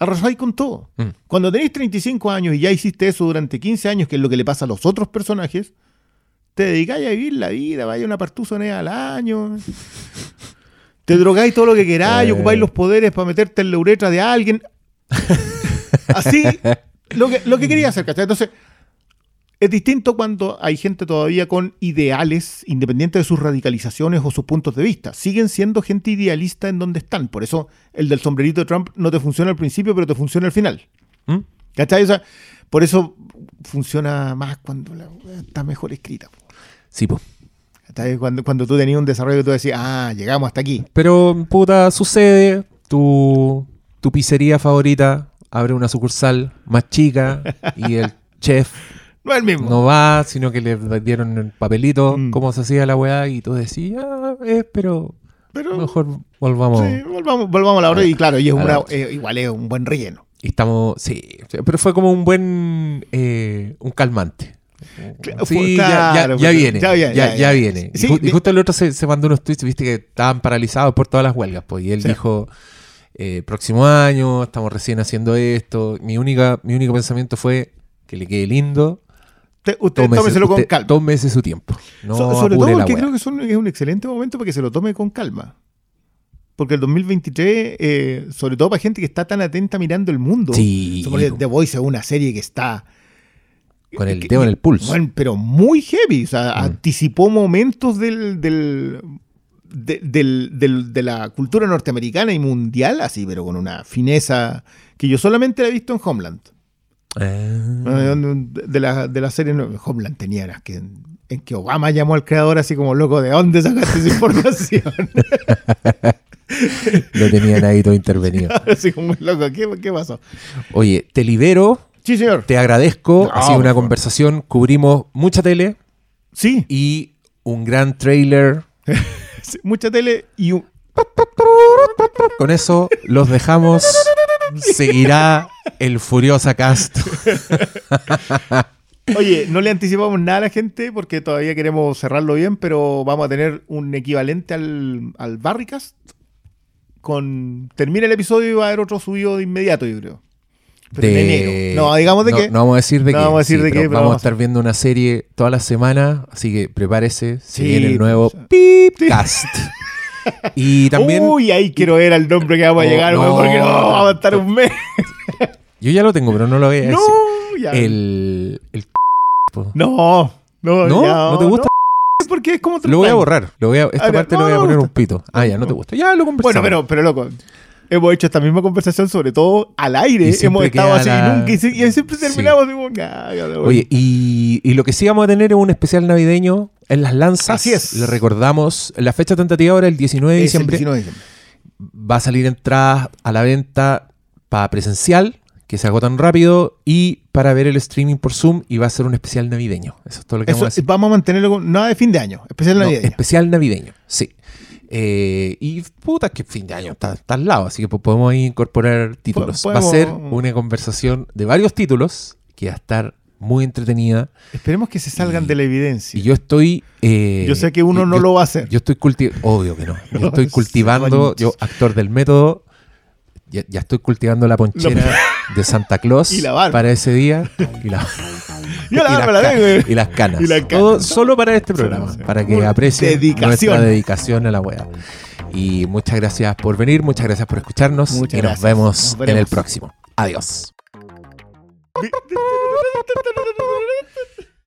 Arrasáis con todo. Mm. Cuando tenéis 35 años y ya hiciste eso durante 15 años, que es lo que le pasa a los otros personajes, te dedicáis a vivir la vida, vaya una partuzonea al año. (laughs) Te drogáis todo lo que queráis, Eh. ocupáis los poderes para meterte en la uretra de alguien. (laughs) Así, lo que, lo que quería hacer, ¿cachai? Entonces, es distinto cuando hay gente todavía con ideales, independiente de sus radicalizaciones o sus puntos de vista. Siguen siendo gente idealista en donde están. Por eso el del sombrerito de Trump no te funciona al principio, pero te funciona al final. ¿Mm? ¿Cachai? O sea, por eso funciona más cuando la está mejor escrita. Sí. ¿Cachai? Cuando, cuando tú tenías un desarrollo, tú decías, ah, llegamos hasta aquí. Pero, puta, sucede. Tu, tu pizzería favorita abre una sucursal más chica y el (laughs) chef No es el mismo. no va, sino que le dieron el papelito, Mm. cómo se hacía la weá, y tú decías, ah, eh, pero pero mejor volvamos. sí, volvamos, volvamos a la hora. Y claro, y es una, eh, igual es un buen relleno. Y estamos, sí, pero fue como un buen, eh, un calmante. Sí, ya, ya- claro, ya viene, ya, viene. Sí, y, justo el otro se, se mandó unos tweets, viste que estaban paralizados por todas las huelgas, pues, y él Sí. dijo, eh, próximo año, estamos recién haciendo esto. Mi, única, mi único pensamiento fue que le quede lindo. Usted, Tómese, tómeselo con usted- calma. tómese su tiempo. No So- sobre todo porque creo que es un, es un excelente momento para que se lo tome con calma. Porque el 2023, eh, sobre todo para gente que está tan atenta mirando el mundo. Sí, Sobre The Voice es una serie que está. con el dedo en el pulso. bueno, pero muy heavy. O sea, Mm. anticipó momentos del, del, de, del- del- de la cultura norteamericana y mundial, así, pero con una fineza que yo solamente la he visto en Homeland. Ah. De, la, de la serie Homeland tenía que en que Obama llamó al creador así como loco, ¿de dónde sacaste esa información? (laughs) Lo tenían ahí todo intervenido. así como loco, ¿qué, qué pasó? Oye, te libero, Sí, señor. te agradezco. No, ha sido por una conversación, cubrimos mucha tele Sí, y un gran trailer. (laughs) sí, mucha tele y un... Con eso los dejamos. Seguirá el Furiosa Cast. Oye, no le anticipamos nada a la gente porque todavía queremos cerrarlo bien, pero vamos a tener un equivalente al, al Barricast. Con... Termina el episodio y va a haber otro subido de inmediato, yo creo. Pero en enero. No, digamos de no, qué. No vamos a decir de No qué. vamos a decir de qué, pero Vamos a vamos a- estar viendo una serie toda la semana, así que prepárese. Se Sí, viene el nuevo pues, Pipcast. Y también, Uy, ahí quiero ver al nombre que vamos a Oh, llegar, no. porque no, vamos a estar un mes. (laughs) yo ya lo tengo, pero no lo voy a decir. No, ya. El, el No, no, ¿No? ya, ¿No te gusta? porque es como Lo voy a borrar. Lo voy a, esta parte no, le voy a no poner un pito. Ah, ya, no te gusta. Ya lo conversamos. Bueno, pero, pero loco, hemos hecho esta misma conversación, sobre todo al aire. Hemos estado así la- nunca. Y, se- y siempre Sí. terminamos como, "Ah, ya, Oye, y, y lo que sí vamos a tener es un especial navideño en las lanzas. Así es. Le recordamos, la fecha tentativa ahora el 19 de es el diciembre. 19 de diciembre. Va a salir entradas a la venta para presencial, que se agotan rápido, y para ver el streaming por Zoom, y va a ser un especial navideño. Eso es todo lo que Eso, vamos a decir. vamos a mantenerlo con nada de fin de año, especial No, navideño. especial navideño, sí. Eh, y puta, que fin de año está, está al lado, así que po- podemos incorporar títulos. Va a ser una conversación de varios títulos que va a estar muy entretenida. Esperemos que se salgan Y- de la evidencia. Y yo estoy. eh, Yo sé que uno yo- no lo va a hacer. Yo estoy cultivando. Obvio que no. Yo (laughs) estoy cultivando. Yo, actor del método. Ya, ya estoy cultivando la ponchera (laughs) de Santa Claus Y la para ese día. Y, la, (laughs) y las la eh. y las canas. Y las canas. Todo solo para este programa. sí. Para que aprecien dedicación. nuestra dedicación a la wea. Y muchas gracias por venir. Muchas gracias por escucharnos. Muchas y nos vemos Nos en el próximo. Adiós. (laughs)